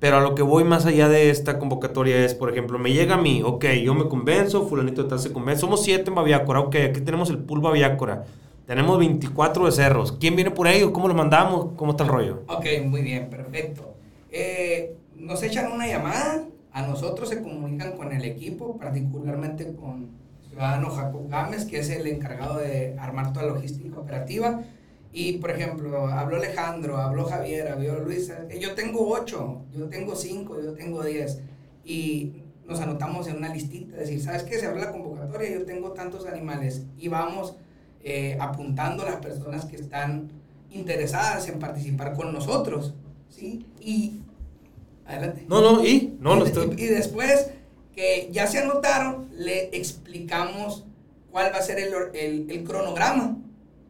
Pero a lo que voy más allá de esta convocatoria es, por ejemplo, me llega a mí, ok, yo me convenzo, fulanito de tal se convence, somos siete en Baviácora, ok, aquí tenemos el pool Baviácora, tenemos 24 de cerros, ¿quién viene por ahí? ¿Cómo lo mandamos? ¿Cómo está el rollo? Ok, muy bien, perfecto. Eh, nos echan una llamada, a nosotros se comunican con el equipo, particularmente con Ciudadano Jacob Gámez, que es el encargado de armar toda logística operativa y, por ejemplo, habló Alejandro, habló Javier, habló Luis. Yo tengo ocho, yo tengo cinco, yo tengo diez. Y nos anotamos en una listita, decir, ¿sabes qué? Se abre la convocatoria, yo tengo tantos animales. Y vamos eh, apuntando a las personas que están interesadas en participar con nosotros. ¿Sí? Y. Adelante. No, no, y. No, y, y después que ya se anotaron, le explicamos cuál va a ser el, el, el cronograma,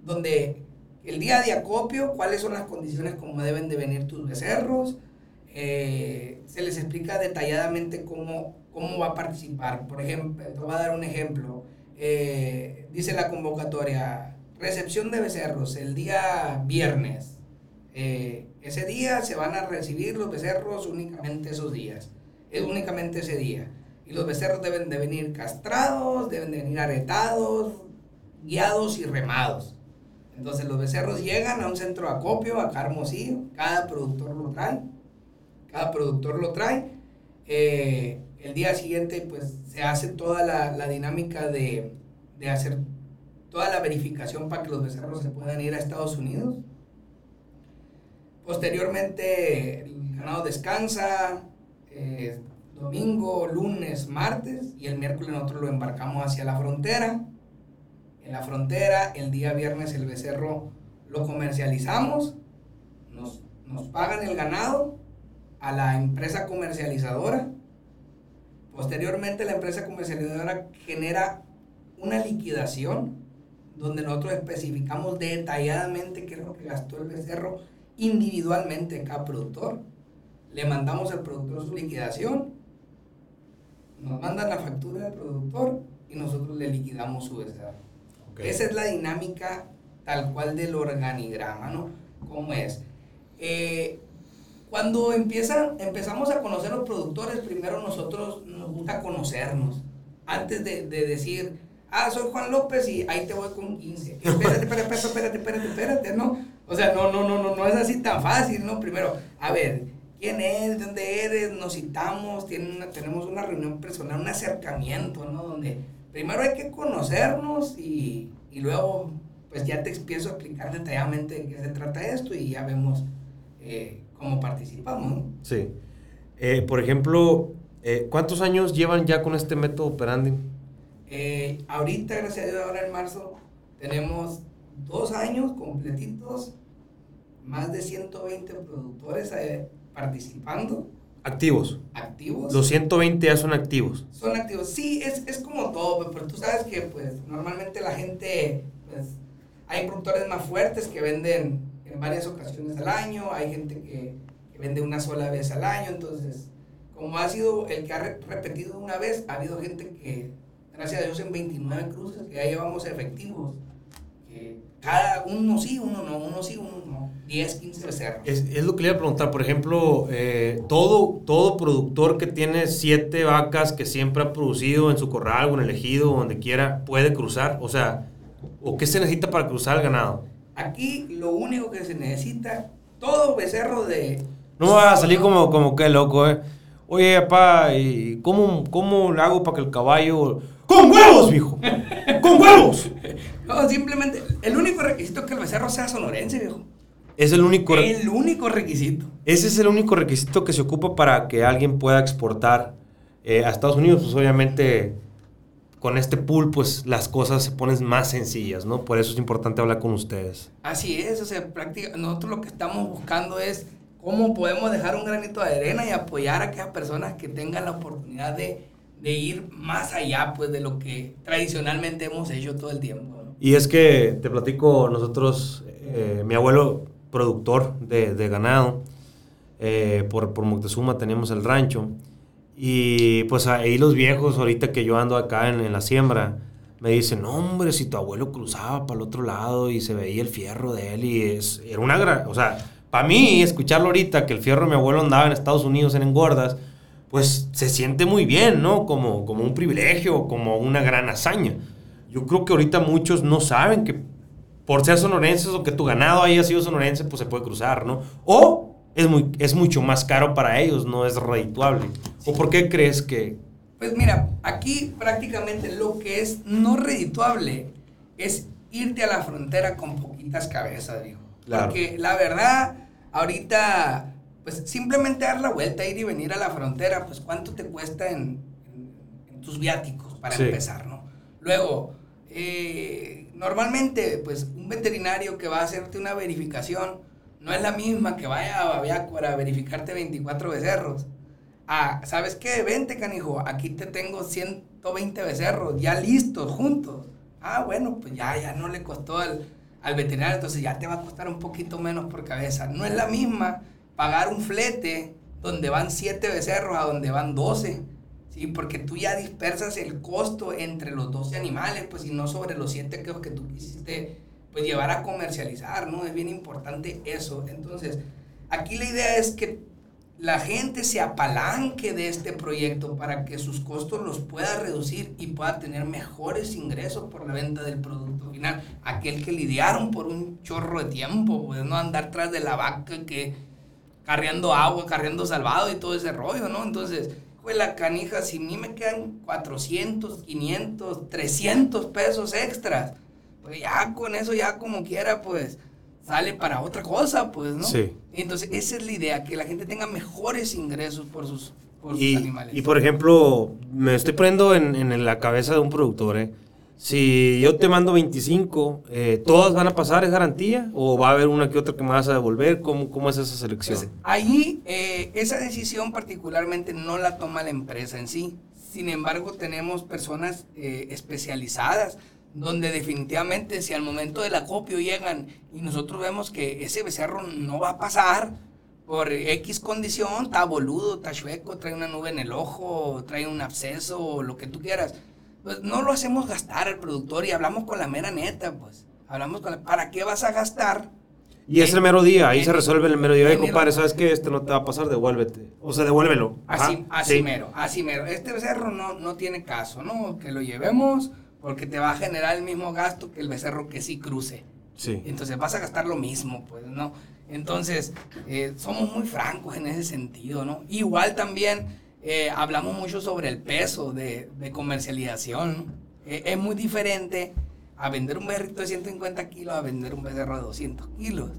donde el día de acopio, cuáles son las condiciones como deben de venir tus becerros. Eh, se les explica detalladamente cómo, cómo va a participar. Por ejemplo, te voy a dar un ejemplo. Eh, dice la convocatoria, recepción de becerros el día viernes. Eh, ese día se van a recibir los becerros únicamente esos días. Es únicamente ese día. Y los becerros deben de venir castrados, deben de venir aretados, guiados y remados. Entonces los becerros llegan a un centro de acopio, acá Hermosillo, cada productor lo trae, cada productor lo trae. Eh, el día siguiente pues se hace toda la, dinámica de, hacer toda la verificación para que los becerros se puedan ir a Estados Unidos. Posteriormente el ganado descansa, eh, domingo, lunes, martes y el miércoles nosotros lo embarcamos hacia la frontera en la frontera. El día viernes el becerro lo comercializamos, nos, nos pagan el ganado a la empresa comercializadora. Posteriormente la empresa comercializadora genera una liquidación donde nosotros especificamos detalladamente qué es lo que gastó el becerro individualmente cada productor. Le mandamos al productor su liquidación, nos mandan la factura del productor y nosotros le liquidamos su becerro. Esa es la dinámica tal cual del organigrama, ¿no? ¿Cómo es? Eh, cuando empiezan, empezamos a conocer los productores, primero nosotros nos gusta conocernos. Antes de, decir, ah, soy Juan López y ahí te voy con 15. Espérate, espérate, espérate, espérate, espérate, ¿no? O sea, no, no, no, no, no es así tan fácil, ¿no? Primero, a ver, ¿quién es? ¿De dónde eres? Nos citamos, tenemos una reunión personal, un acercamiento, ¿no? Donde primero hay que conocernos y, luego pues ya te empiezo a explicar detalladamente de qué se trata esto y ya vemos eh, cómo participamos. Sí. Eh, por ejemplo, eh, ¿cuántos años llevan ya con este método operandi? ahorita, gracias a Dios, ahora en marzo, tenemos dos años completitos, más de 120 productores participando. Activos. Activos. Los 120 ya son activos. Son activos. Sí, es, es como todo, pero tú sabes que pues normalmente la gente, pues hay productores más fuertes que venden en varias ocasiones al año, hay gente que, vende una sola vez al año, entonces, como ha sido el que ha repetido una vez, ha habido gente que, gracias a Dios, en 29 cruces, que ya llevamos efectivos, que cada uno sí, uno no, uno sí, uno no, 10, 15 becerros. Es, es lo que le iba a preguntar, por ejemplo, eh, todo, todo productor que tiene siete vacas que siempre ha producido en su corral o en el ejido o donde quiera, puede cruzar, o sea, ¿o qué se necesita para cruzar el ganado? Aquí lo único que se necesita, todo becerro de... No va a salir como, como que loco, ¿eh? Oye, papá, ¿y cómo, cómo le hago para que el caballo... ¡Con huevos, viejo! ¡Con huevos! No, simplemente, el único requisito es que el becerro sea sonorense, viejo. Es el único... El único requisito. Ese es el único requisito que se ocupa para que alguien pueda exportar eh, a Estados Unidos. Pues obviamente con este pool, pues las cosas se ponen más sencillas, ¿no? Por eso es importante hablar con ustedes. Así es, o sea, práctica, nosotros lo que estamos buscando es cómo podemos dejar un granito de arena y apoyar a aquellas personas que tengan la oportunidad de, de ir más allá, pues, de lo que tradicionalmente hemos hecho todo el tiempo. Y es que, te platico, nosotros, eh, mi abuelo, productor de, de ganado, eh, por, por Moctezuma teníamos el rancho, y pues ahí los viejos, ahorita que yo ando acá en, la siembra, me dicen, no, hombre, si tu abuelo cruzaba para el otro lado y se veía el fierro de él y es, era una gran, o sea, para mí escucharlo ahorita que el fierro de mi abuelo andaba en Estados Unidos en engordas, pues se siente muy bien, ¿no? Como, como un privilegio, como una gran hazaña. Yo creo que ahorita muchos no saben que por ser sonorenses o que tu ganado haya sido sonorense, pues se puede cruzar, ¿no? O es, muy, es mucho más caro para ellos, no es redituable. ¿O por qué crees que...? Pues mira, aquí prácticamente lo que es no redituable es irte a la frontera con poquitas cabezas, digo. Porque la verdad, ahorita, pues simplemente dar la vuelta, ir y venir a la frontera, pues cuánto te cuesta en, tus viáticos para empezar, ¿no? Luego, eh, normalmente, pues un veterinario que va a hacerte una verificación, no es la misma que vaya a Babiácora a verificarte 24 becerros. Ah, ¿sabes qué? Vente, canijo, aquí te tengo 120 becerros, ya listos, juntos. Ah, bueno, pues ya, ya no le costó al, al veterinario, entonces ya te va a costar un poquito menos por cabeza. No es la misma pagar un flete donde van 7 becerros a donde van 12. ¿Sí? Porque tú ya dispersas el costo entre los 12 animales, pues y no sobre los 7 que, que tú quisiste pues llevar a comercializar, ¿no? Es bien importante eso. Entonces, aquí la idea es que la gente se apalanque de este proyecto para que sus costos los pueda reducir y pueda tener mejores ingresos por la venta del producto final. Aquel que lidiaron por un chorro de tiempo, pues no andar tras de la vaca que carriendo agua, carriendo salvado y todo ese rollo, ¿no? Entonces, pues la canija, si a mí me quedan 400, 500, 300 pesos extras, pues ya con eso, ya como quiera, pues sale para otra cosa, pues, ¿no? Sí. Entonces, esa es la idea, que la gente tenga mejores ingresos por sus, animales. Y, por ejemplo, me estoy poniendo en, la cabeza de un productor, ¿eh? Si yo te mando 25, eh, ¿todas van a pasar? ¿Es garantía? ¿O va a haber una que otra que me vas a devolver? ¿Cómo, cómo es esa selección? Pues, ahí, eh, esa decisión particularmente no la toma la empresa en sí. Sin embargo, tenemos personas eh, especializadas donde definitivamente si al momento del acopio llegan y nosotros vemos que ese becerro no va a pasar por X condición, está boludo, está chueco, trae una nube en el ojo, trae un absceso, lo que tú quieras, pues no lo hacemos gastar al productor y hablamos con la mera neta, pues. Hablamos con la, ¿para qué vas a gastar? Y es el mero día, ahí se resuelve el mero día. Oye, compadre, ¿sabes qué? Este no te va a pasar, devuélvete. O sea, devuélvelo. Así, así mero, así mero. Este becerro no, no tiene caso, ¿no? Que lo llevemos, porque te va a generar el mismo gasto que el becerro que sí cruce. Sí. Entonces vas a gastar lo mismo, pues, ¿no? Entonces, eh, somos muy francos en ese sentido, ¿no? Igual también eh, hablamos mucho sobre el peso de, comercialización. Eh, es muy diferente a vender un becerrito de 150 kilos a vender un becerro de 200 kilos.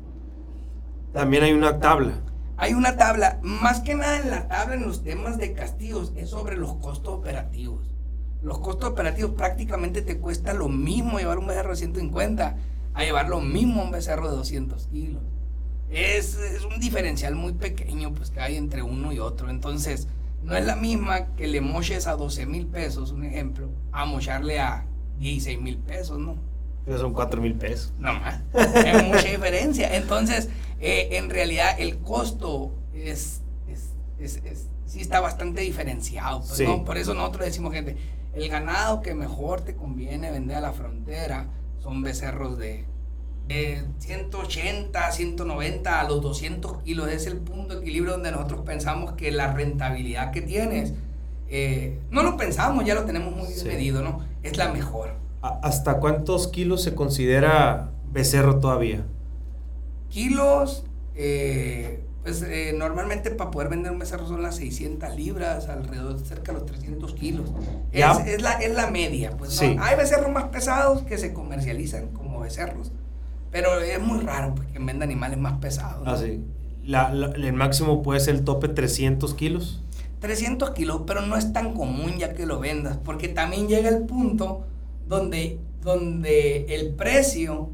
También hay una tabla. Hay una tabla, más que nada en la tabla en los temas de castigos, es sobre los costos operativos los costos operativos prácticamente te cuesta lo mismo llevar un becerro de 150 a llevar lo mismo un becerro de 200 kilos. Es, un diferencial muy pequeño pues que hay entre uno y otro. Entonces, no es la misma que le moches a 12 mil pesos, un ejemplo, a mocharle a 16 mil pesos, ¿no? Pero son 4 mil pesos. No más. Hay mucha diferencia. Entonces, eh, en realidad, el costo es, es, sí está bastante diferenciado. Pues, Por eso nosotros decimos, gente, el ganado que mejor te conviene vender a la frontera son becerros de, de 180, 190 a los 200 kilos. Es el punto de equilibrio donde nosotros pensamos que la rentabilidad que tienes, eh, no lo pensamos, ya lo tenemos muy bien medido, ¿no? Es la mejor. ¿Hasta cuántos kilos se considera becerro todavía? Kilos, eh, pues eh, normalmente para poder vender un becerro son las 600 libras, alrededor de cerca de los 300 kilos. Es, es, la, es la media. Pues, Hay becerros más pesados que se comercializan como becerros, pero es muy raro pues, que venda animales más pesados. Ah, sí. el máximo puede ser el tope 300 kilos. 300 kilos, pero no es tan común ya que lo vendas, porque también llega el punto donde, donde el precio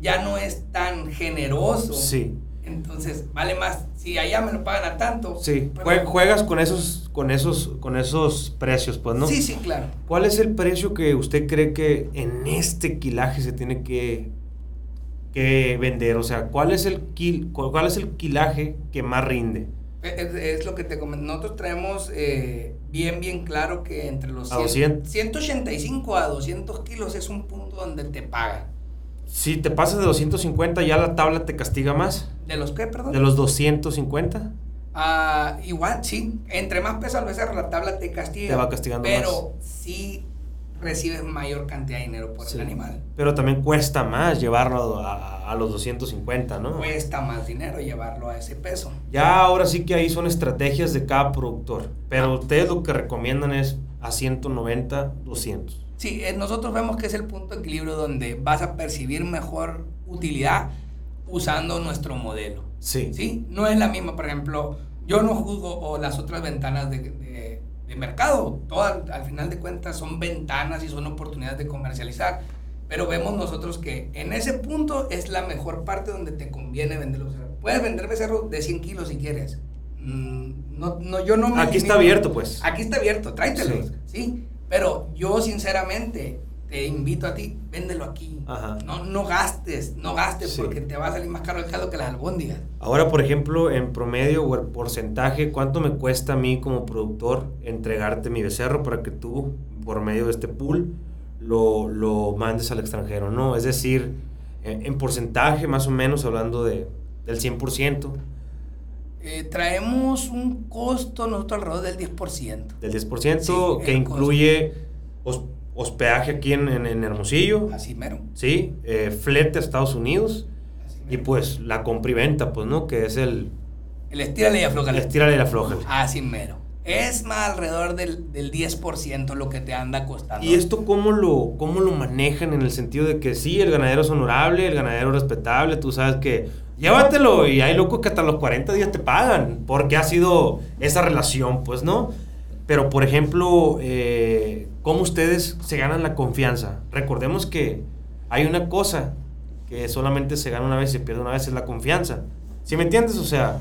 ya no es tan generoso. Sí. Entonces, vale más. Si allá me lo pagan a tanto. Sí, pues, juegas con esos, con, esos, con esos precios, pues, ¿no? Sí, sí, claro. ¿Cuál es el precio que usted cree que en este quilaje se tiene que, que vender? O sea, ¿cuál es, el ¿cuál es el quilaje que más rinde? Es, lo que te comento. Nosotros traemos eh, bien, bien claro que entre los 185 a 200 kilos es un punto donde te pagan. Si te pasas de 250, ya la tabla te castiga más. ¿De los qué, perdón? De los 250. Ah, igual, sí. Entre más peso al becerro, la tabla te castiga. Te va castigando más. Pero sí recibes mayor cantidad de dinero por el animal. Pero también cuesta más llevarlo a, a, los 250, ¿no? Cuesta más dinero llevarlo a ese peso. Ya ahora sí que ahí son estrategias de cada productor. Pero ah. ustedes lo que recomiendan es a 190, 200. Sí, eh, nosotros vemos que es el punto de equilibrio donde vas a percibir mejor utilidad usando nuestro modelo. Sí. ¿Sí? No es la misma, por ejemplo, yo no juzgo o las otras ventanas de, de, mercado. Todas, al final de cuentas, son ventanas y son oportunidades de comercializar. Pero vemos nosotros que en ese punto es la mejor parte donde te conviene vender los becerros. Puedes vender becerros de 100 kilos si quieres. Mm, no, no, yo no me Aquí está abierto, pues. Aquí está abierto, tráetelos. ¿sí? Pero yo sinceramente te invito a ti, véndelo aquí. No, no gastes, no gastes porque te va a salir más caro el caldo que las albóndigas. Ahora, por ejemplo, en promedio o en porcentaje, ¿cuánto me cuesta a mí como productor entregarte mi becerro para que tú, por medio de este pool, lo, lo mandes al extranjero? ¿no? Es decir, en, porcentaje, más o menos, hablando de, del 100%. Eh, traemos un costo nosotros alrededor del 10%. Del 10% que incluye hospedaje aquí en, en, Hermosillo. Así mero. Sí, eh, flete a Estados Unidos. Y pues la compra y venta, pues, ¿no? Que es el... El estírale y aflojale. El estírale y aflojale. Así mero. Es más alrededor del, del 10% lo que te anda costando. ¿Y esto cómo lo, cómo lo manejan en el sentido de que sí, el ganadero es honorable, el ganadero respetable, tú sabes que llévatelo y hay locos que hasta los 40 días te pagan porque ha sido esa relación, pues, ¿no? Pero, por ejemplo, eh, ¿cómo ustedes se ganan la confianza? Recordemos que hay una cosa que solamente se gana una vez y se pierde una vez, es la confianza. ¿Sí me entiendes? O sea,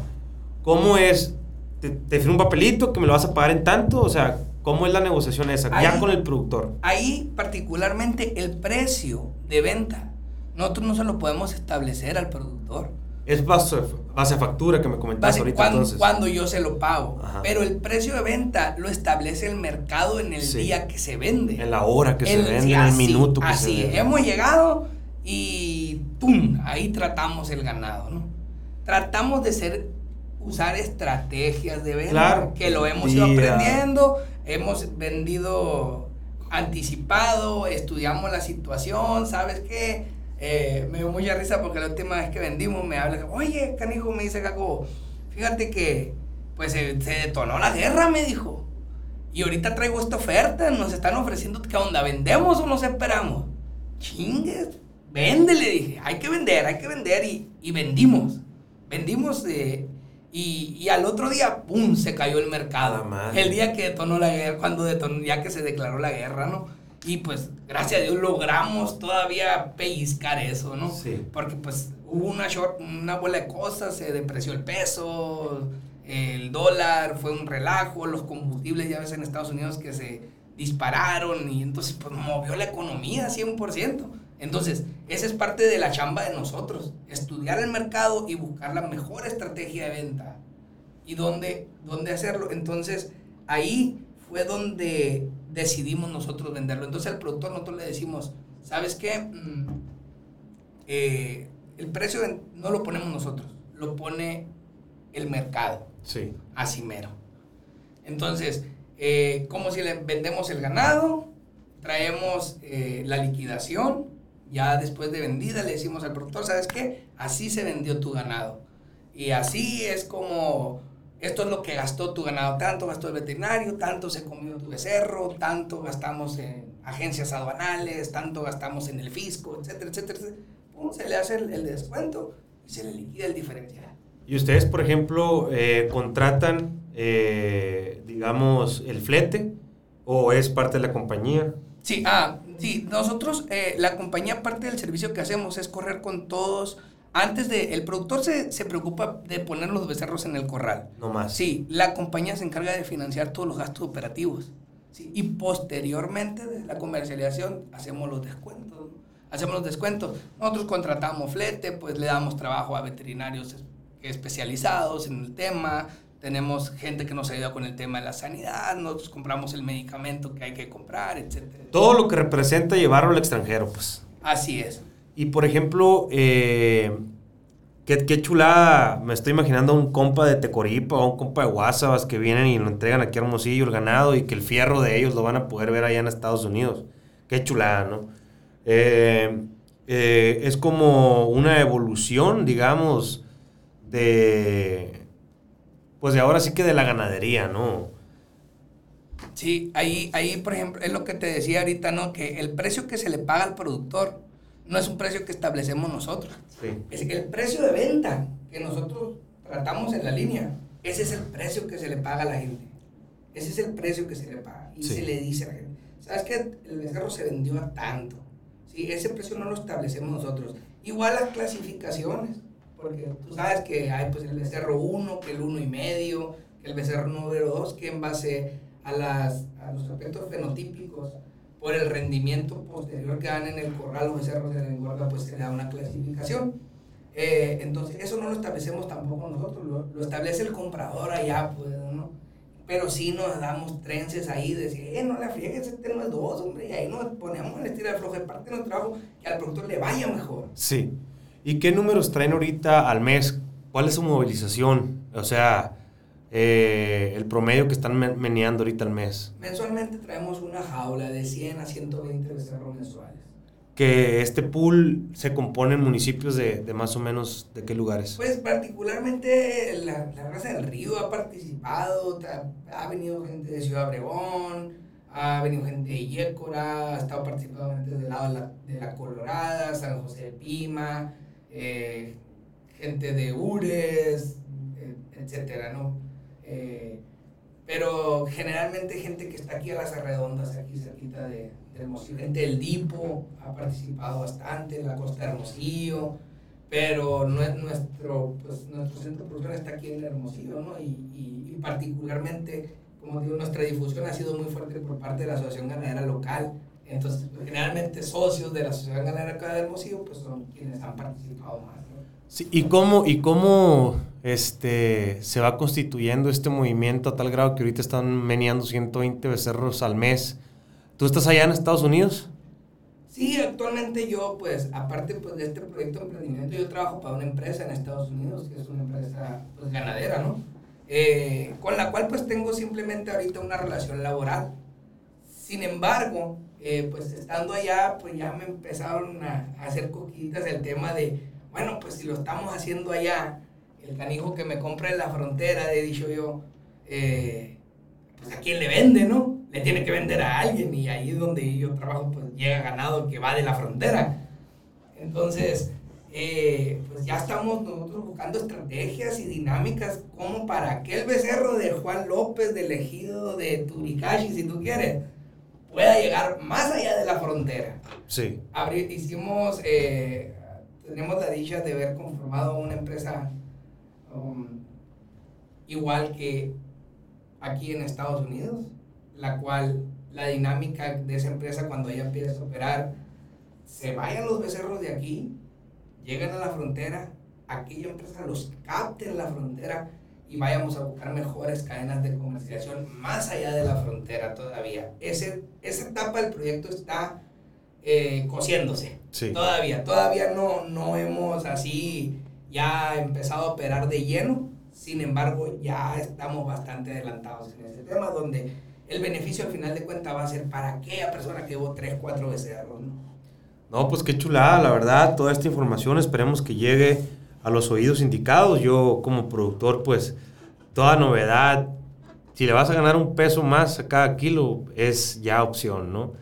¿cómo es? ¿Te, te un papelito que me lo vas a pagar en tanto? O sea, ¿cómo es la negociación esa? ya con el productor. Ahí, particularmente, el precio de venta, nosotros no se lo podemos establecer al productor. Es base, base a factura que me comentaste ahorita cuando, entonces. Cuando yo se lo pago. Pero el precio de venta lo establece el mercado en el día que se vende. En la hora que se vende, en el minuto que se vende. Así, hemos llegado y ¡pum! Ahí tratamos el ganado, ¿no? Tratamos de ser, usar estrategias de venta. Claro. Que lo hemos ido aprendiendo. Hemos vendido anticipado, estudiamos la situación, ¿sabes qué? Eh, me dio mucha risa porque la última vez que vendimos me habla, oye, canijo, me dice Caco, fíjate que pues se, detonó la guerra, me dijo. Y ahorita traigo esta oferta, nos están ofreciendo, ¿qué onda? ¿Vendemos o nos esperamos? Chingues, vende, le dije, hay que vender, hay que vender y, vendimos. Vendimos eh, y, y, al otro día, ¡pum!, se cayó el mercado. El día que detonó la guerra, cuando detonó, ya que se declaró la guerra, ¿no? Y pues, gracias a Dios, logramos todavía pellizcar eso, ¿no? Sí. Porque pues hubo una, short, una bola de cosas, se depreció el peso, el dólar fue un relajo, los combustibles ya ves en Estados Unidos que se dispararon y entonces pues movió la economía 100%. Entonces, esa es parte de la chamba de nosotros, estudiar el mercado y buscar la mejor estrategia de venta y dónde, dónde hacerlo. Entonces, ahí fue donde decidimos nosotros venderlo. Entonces, al productor nosotros le decimos, ¿sabes qué? Mm, eh, el precio no lo ponemos nosotros, lo pone el mercado. Sí. Así mero. Entonces, eh, como si le vendemos el ganado, traemos eh, la liquidación, ya después de vendida le decimos al productor, ¿sabes qué? Así se vendió tu ganado. Y así es como, esto es lo que gastó tu ganado, tanto gastó el veterinario, tanto se comió tu becerro, tanto gastamos en agencias aduanales, tanto gastamos en el fisco, etcétera, etcétera. se le hace el, descuento y se le liquida el diferencial. Y ustedes, por ejemplo, eh, contratan, eh, digamos, el flete o es parte de la compañía? Sí, ah, sí, nosotros, eh, la compañía, parte del servicio que hacemos es correr con todos. Antes de, el productor se, se, preocupa de poner los becerros en el corral. No más. Sí, la compañía se encarga de financiar todos los gastos operativos. Sí, y posteriormente de la comercialización hacemos los descuentos. Hacemos los descuentos. Nosotros contratamos flete, pues le damos trabajo a veterinarios especializados en el tema, tenemos gente que nos ayuda con el tema de la sanidad, nosotros compramos el medicamento que hay que comprar, etc. Todo lo que representa llevarlo al extranjero, pues. Así es. Y por ejemplo, eh, qué, qué, chulada, me estoy imaginando un compa de Tecoripa o un compa de Guasabas que vienen y lo entregan aquí a Hermosillo el ganado y que el fierro de ellos lo van a poder ver allá en Estados Unidos. Qué chulada, ¿no? Eh, eh, es como una evolución, digamos, de pues de ahora sí que de la ganadería, ¿no? Sí, ahí, ahí, por ejemplo, es lo que te decía ahorita, ¿no? Que el precio que se le paga al productor no es un precio que establecemos nosotros. Sí. Es que el precio de venta que nosotros tratamos en la línea, ese es el precio que se le paga a la gente. Ese es el precio que se le paga. Y se le dice a la gente, ¿sabes qué? El becerro se vendió a tanto. Sí, ese precio no lo establecemos nosotros. Igual las clasificaciones porque tú sabes que hay pues el becerro 1, que el 1 y medio, que el becerro número 2, que en base a, las, a los aspectos fenotípicos, por el rendimiento posterior que dan en el corral becerros de la engorda, pues se le da una clasificación. Eh, entonces, eso no lo establecemos tampoco nosotros, lo, establece el comprador allá, pues, ¿no? Pero sí nos damos trences ahí, de decir, eh, no la friegues, este no es dos, hombre, y ahí nos ponemos en estilo de flojo, es parte de nuestro trabajo, que al productor le vaya mejor. Sí. ¿Y qué números traen ahorita al mes? ¿Cuál es su movilización? O sea, eh, el promedio que están meneando ahorita al mes. Mensualmente traemos una jaula de 100 a 120 becerros mensuales. Que este pool se compone en municipios de, de más o menos de qué lugares? Pues particularmente la, la raza del río ha participado, ha venido gente de Ciudad Obregón, ha venido gente de Yécora, ha estado participando gente del lado de la, de la Colorada, San José de Pima, eh, gente de Ures, eh, etcétera, ¿no? Eh, pero generalmente gente que está aquí a las redondas, aquí cerquita de, de Hermosillo, gente del Dipo ha participado bastante, en la costa de Hermosillo, pero no es nuestro, pues, nuestro centro de está aquí en Hermosillo, ¿no? Y, y, y particularmente, como digo, nuestra difusión ha sido muy fuerte por parte de la Asociación Ganadera Local, entonces, generalmente socios de la Sociedad Ganadera acá de Hermosillo, pues son quienes han participado más. Sí, ¿y cómo, y cómo este, se va constituyendo este movimiento a tal grado que ahorita están meneando 120 becerros al mes? ¿Tú estás allá en Estados Unidos? Sí, actualmente yo, pues, aparte pues, de este proyecto de emprendimiento, yo trabajo para una empresa en Estados Unidos, que es una empresa pues, ganadera, ¿no? Eh, con la cual pues tengo simplemente ahorita una relación laboral. Sin embargo, eh, pues estando allá, pues ya me empezaron a, hacer coquitas el tema de, bueno, pues si lo estamos haciendo allá, el canijo que me compra en la frontera, he dicho yo, eh, pues a quién le vende, ¿no? Le tiene que vender a alguien y ahí es donde yo trabajo, pues llega ganado que va de la frontera. Entonces, eh, pues ya estamos nosotros buscando estrategias y dinámicas como para aquel becerro de Juan López, de Ejido, de Turicachi, si tú quieres, pueda llegar más allá de la frontera. Sí. hicimos, eh, tenemos la dicha de haber conformado una empresa um, igual que aquí en Estados Unidos, la cual la dinámica de esa empresa cuando ella empieza a operar, se vayan los becerros de aquí, llegan a la frontera, aquella empresa los capte en la frontera y vayamos a buscar mejores cadenas de comercialización más allá de la frontera todavía. Ese, esa etapa del proyecto está eh, cociéndose. Todavía, todavía no, no hemos así ya empezado a operar de lleno. Sin embargo, ya estamos bastante adelantados en ese tema, donde el beneficio al final de cuentas va a ser para aquella persona que llevó 3, 4 becerros, ¿no? No, pues qué chulada, la verdad, toda esta información esperemos que llegue a los oídos indicados. Yo como productor, pues, toda novedad, si le vas a ganar un peso más a cada kilo, es ya opción, ¿no?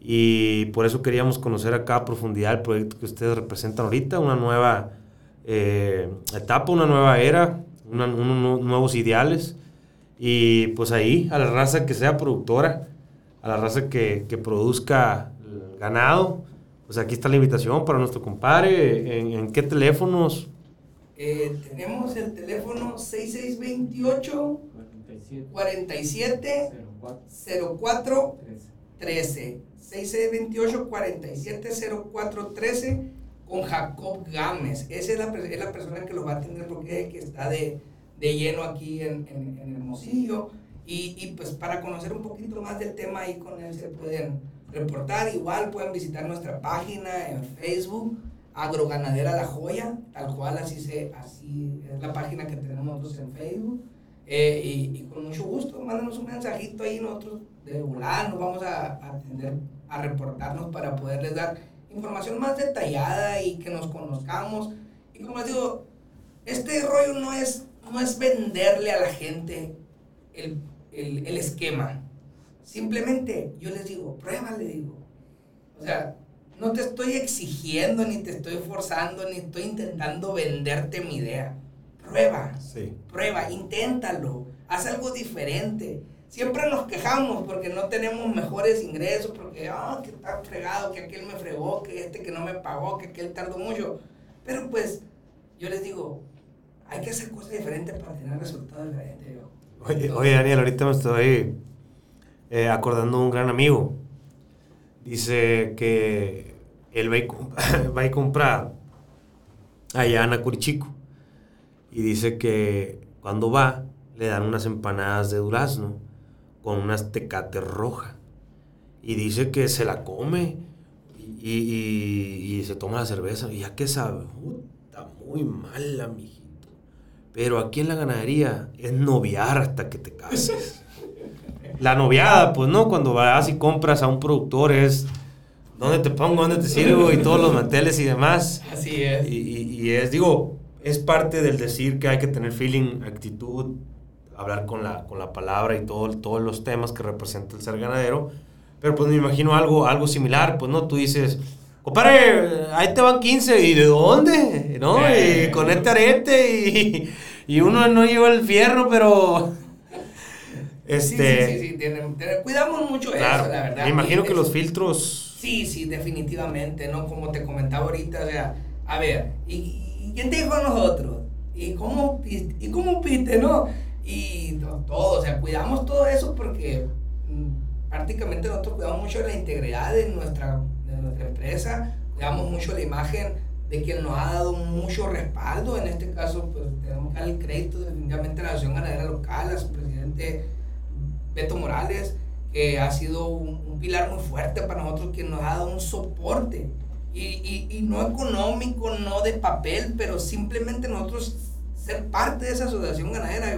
Y por eso queríamos conocer acá a profundidad el proyecto que ustedes representan ahorita, una nueva eh, etapa, una nueva era, unos nuevos ideales. Y pues ahí, a la raza que sea productora, a la raza que, que produzca ganado, pues aquí está la invitación para nuestro compadre. ¿En, qué teléfonos? Eh, tenemos el teléfono 6628 47 04 13. 6628 47 04 13 con Jacob Gámez. Esa es la, es la persona que lo va a atender porque que está de, de lleno aquí en, en, en Hermosillo. Y, y, pues para conocer un poquito más del tema ahí con él se pueden reportar. Igual pueden visitar nuestra página en Facebook, Agroganadera La Joya, tal cual así, se, así es la página que tenemos nosotros en Facebook. Eh, y, y, con mucho gusto, mándanos un mensajito ahí, nosotros de volar nos vamos a, a atender, a reportarnos para poderles dar información más detallada y que nos conozcamos. Y como les digo, este rollo no es, no es venderle a la gente el, el, el esquema. Simplemente yo les digo, prueba, le digo. O sea, no te estoy exigiendo, ni te estoy forzando, ni estoy intentando venderte mi idea. Prueba, sí. prueba, inténtalo, haz algo diferente. Siempre nos quejamos porque no tenemos mejores ingresos, porque, ah, que está fregado, que aquel me fregó, que este que no me pagó, que aquel tardó mucho. Pero pues, yo les digo, hay que hacer cosas diferentes para tener resultados diferentes. Oye, oye, Daniel, ahorita me estoy eh, acordando de un gran amigo. Dice que él va y, va y compra allá en. Y dice que cuando va, le dan unas empanadas de durazno con unas tecates rojas. Y dice que se la come y, y, se toma la cerveza. ¿Y ya qué sabe? está muy mala, mijito. Pero aquí en la ganadería es noviar hasta que te cases. la noviada, pues, ¿no? Cuando vas y compras a un productor es dónde te pongo, dónde te sirvo y todos los manteles y demás. Así es. Y, y, es, digo, es parte del decir que hay que tener feeling, actitud, hablar con la, con la palabra y todo, todos los temas que representa el ser ganadero. Pero pues me imagino algo, algo similar, pues, ¿no? Tú dices, compadre, ahí te van 15, ¿y de dónde? ¿No? Y con este arete y, y uno no lleva el fierro, pero este, sí, sí, sí, tienen, cuidamos mucho eso, la verdad. Me imagino que los filtros... Sí, sí, definitivamente, ¿no? Como te comentaba ahorita, o sea, a ver, ¿y, quién te dijo a nosotros? ¿Y cómo, ¿Y cómo piste, no? Y todo, o sea, cuidamos todo eso porque mm, prácticamente nosotros cuidamos mucho la integridad de nuestra, de nuestra empresa, cuidamos mucho la imagen de quien nos ha dado mucho respaldo, en este caso, pues tenemos que dar el crédito definitivamente a la Asociación Ganadera Local, a su presidente Beto Morales, que ha sido un, pilar muy fuerte para nosotros, quien nos ha dado un soporte. Y, y, no económico, no de papel, pero simplemente nosotros ser parte de esa asociación ganadera,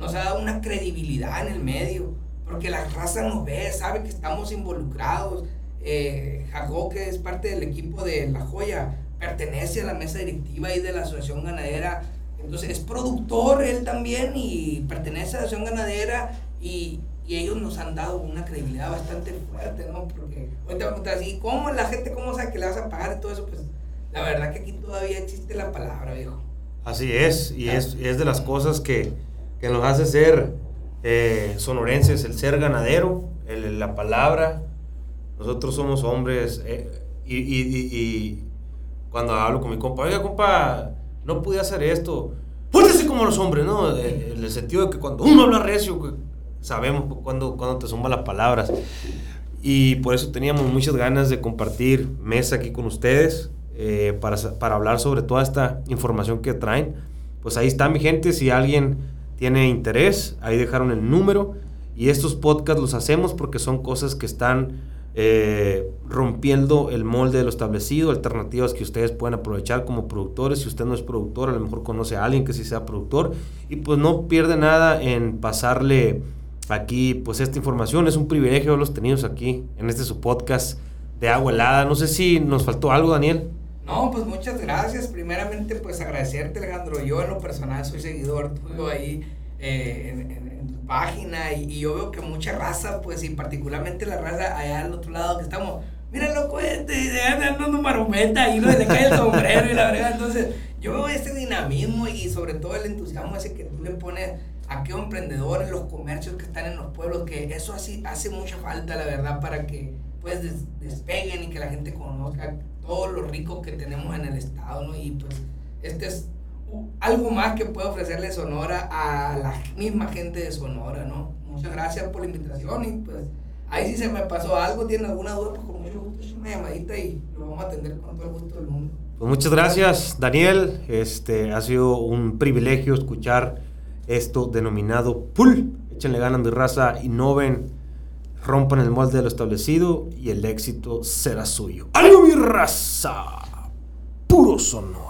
nos ha dado una credibilidad en el medio, porque la raza nos ve, sabe que estamos involucrados. Eh, Jacob, que es parte del equipo de La Joya, pertenece a la mesa directiva y de la asociación ganadera. Entonces es productor él también y pertenece a la asociación ganadera y, y, ellos nos han dado una credibilidad bastante fuerte, ¿no? Porque hoy te a así, ¿cómo la gente, cómo sabe que le vas a pagar y todo eso? Pues la verdad que aquí todavía existe la palabra, viejo. Así es, y es, es de las cosas que, que nos hace ser eh, sonorenses, el ser ganadero, el, la palabra. Nosotros somos hombres, eh, y, y, y, cuando hablo con mi compa, oiga, compa, no pude hacer esto. Así como los hombres, ¿no? Eh, en el sentido de que cuando uno habla recio, sabemos cuando, cuando te suman las palabras. Y por eso teníamos muchas ganas de compartir mesa aquí con ustedes eh, para, para hablar sobre toda esta información que traen. Pues ahí está mi gente, si alguien tiene interés, ahí dejaron el número. Y estos podcasts los hacemos porque son cosas que están eh, rompiendo el molde de lo establecido, alternativas que ustedes pueden aprovechar como productores. Si usted no es productor, a lo mejor conoce a alguien que sí sea productor y pues no pierde nada en pasarle aquí pues esta información. Es un privilegio los tenidos aquí en este su podcast de agua helada. No sé si nos faltó algo, Daniel. No, pues muchas gracias. Primeramente, pues agradecerte, Alejandro. Yo en lo personal soy seguidor tuyo ahí eh, en, tu página y, yo veo que mucha raza, pues, y particularmente la raza allá al otro lado que estamos, mira loco este, anda un marometa y no le cae el sombrero y la verdad, entonces yo veo este dinamismo y sobre todo el entusiasmo ese que tú le pones a aquellos emprendedores, los comercios que están en los pueblos, que eso así hace mucha falta, la verdad, para que pues despeguen y que la gente conozca todo lo rico que tenemos en el estado, ¿no? Y pues este es algo más que puede ofrecerle Sonora a la misma gente de Sonora, ¿no? Muchas gracias por la invitación y pues ahí si se me pasó algo, tiene alguna duda, pues con mucho gusto una llamadita y lo vamos a atender con todo el gusto del mundo. Pues muchas gracias, Daniel. Este ha sido un privilegio escuchar esto denominado PUL. Échenle ganas de raza, innoven, rompan el molde de lo establecido y el éxito será suyo. ¡Algo mi raza! Puro sonoro.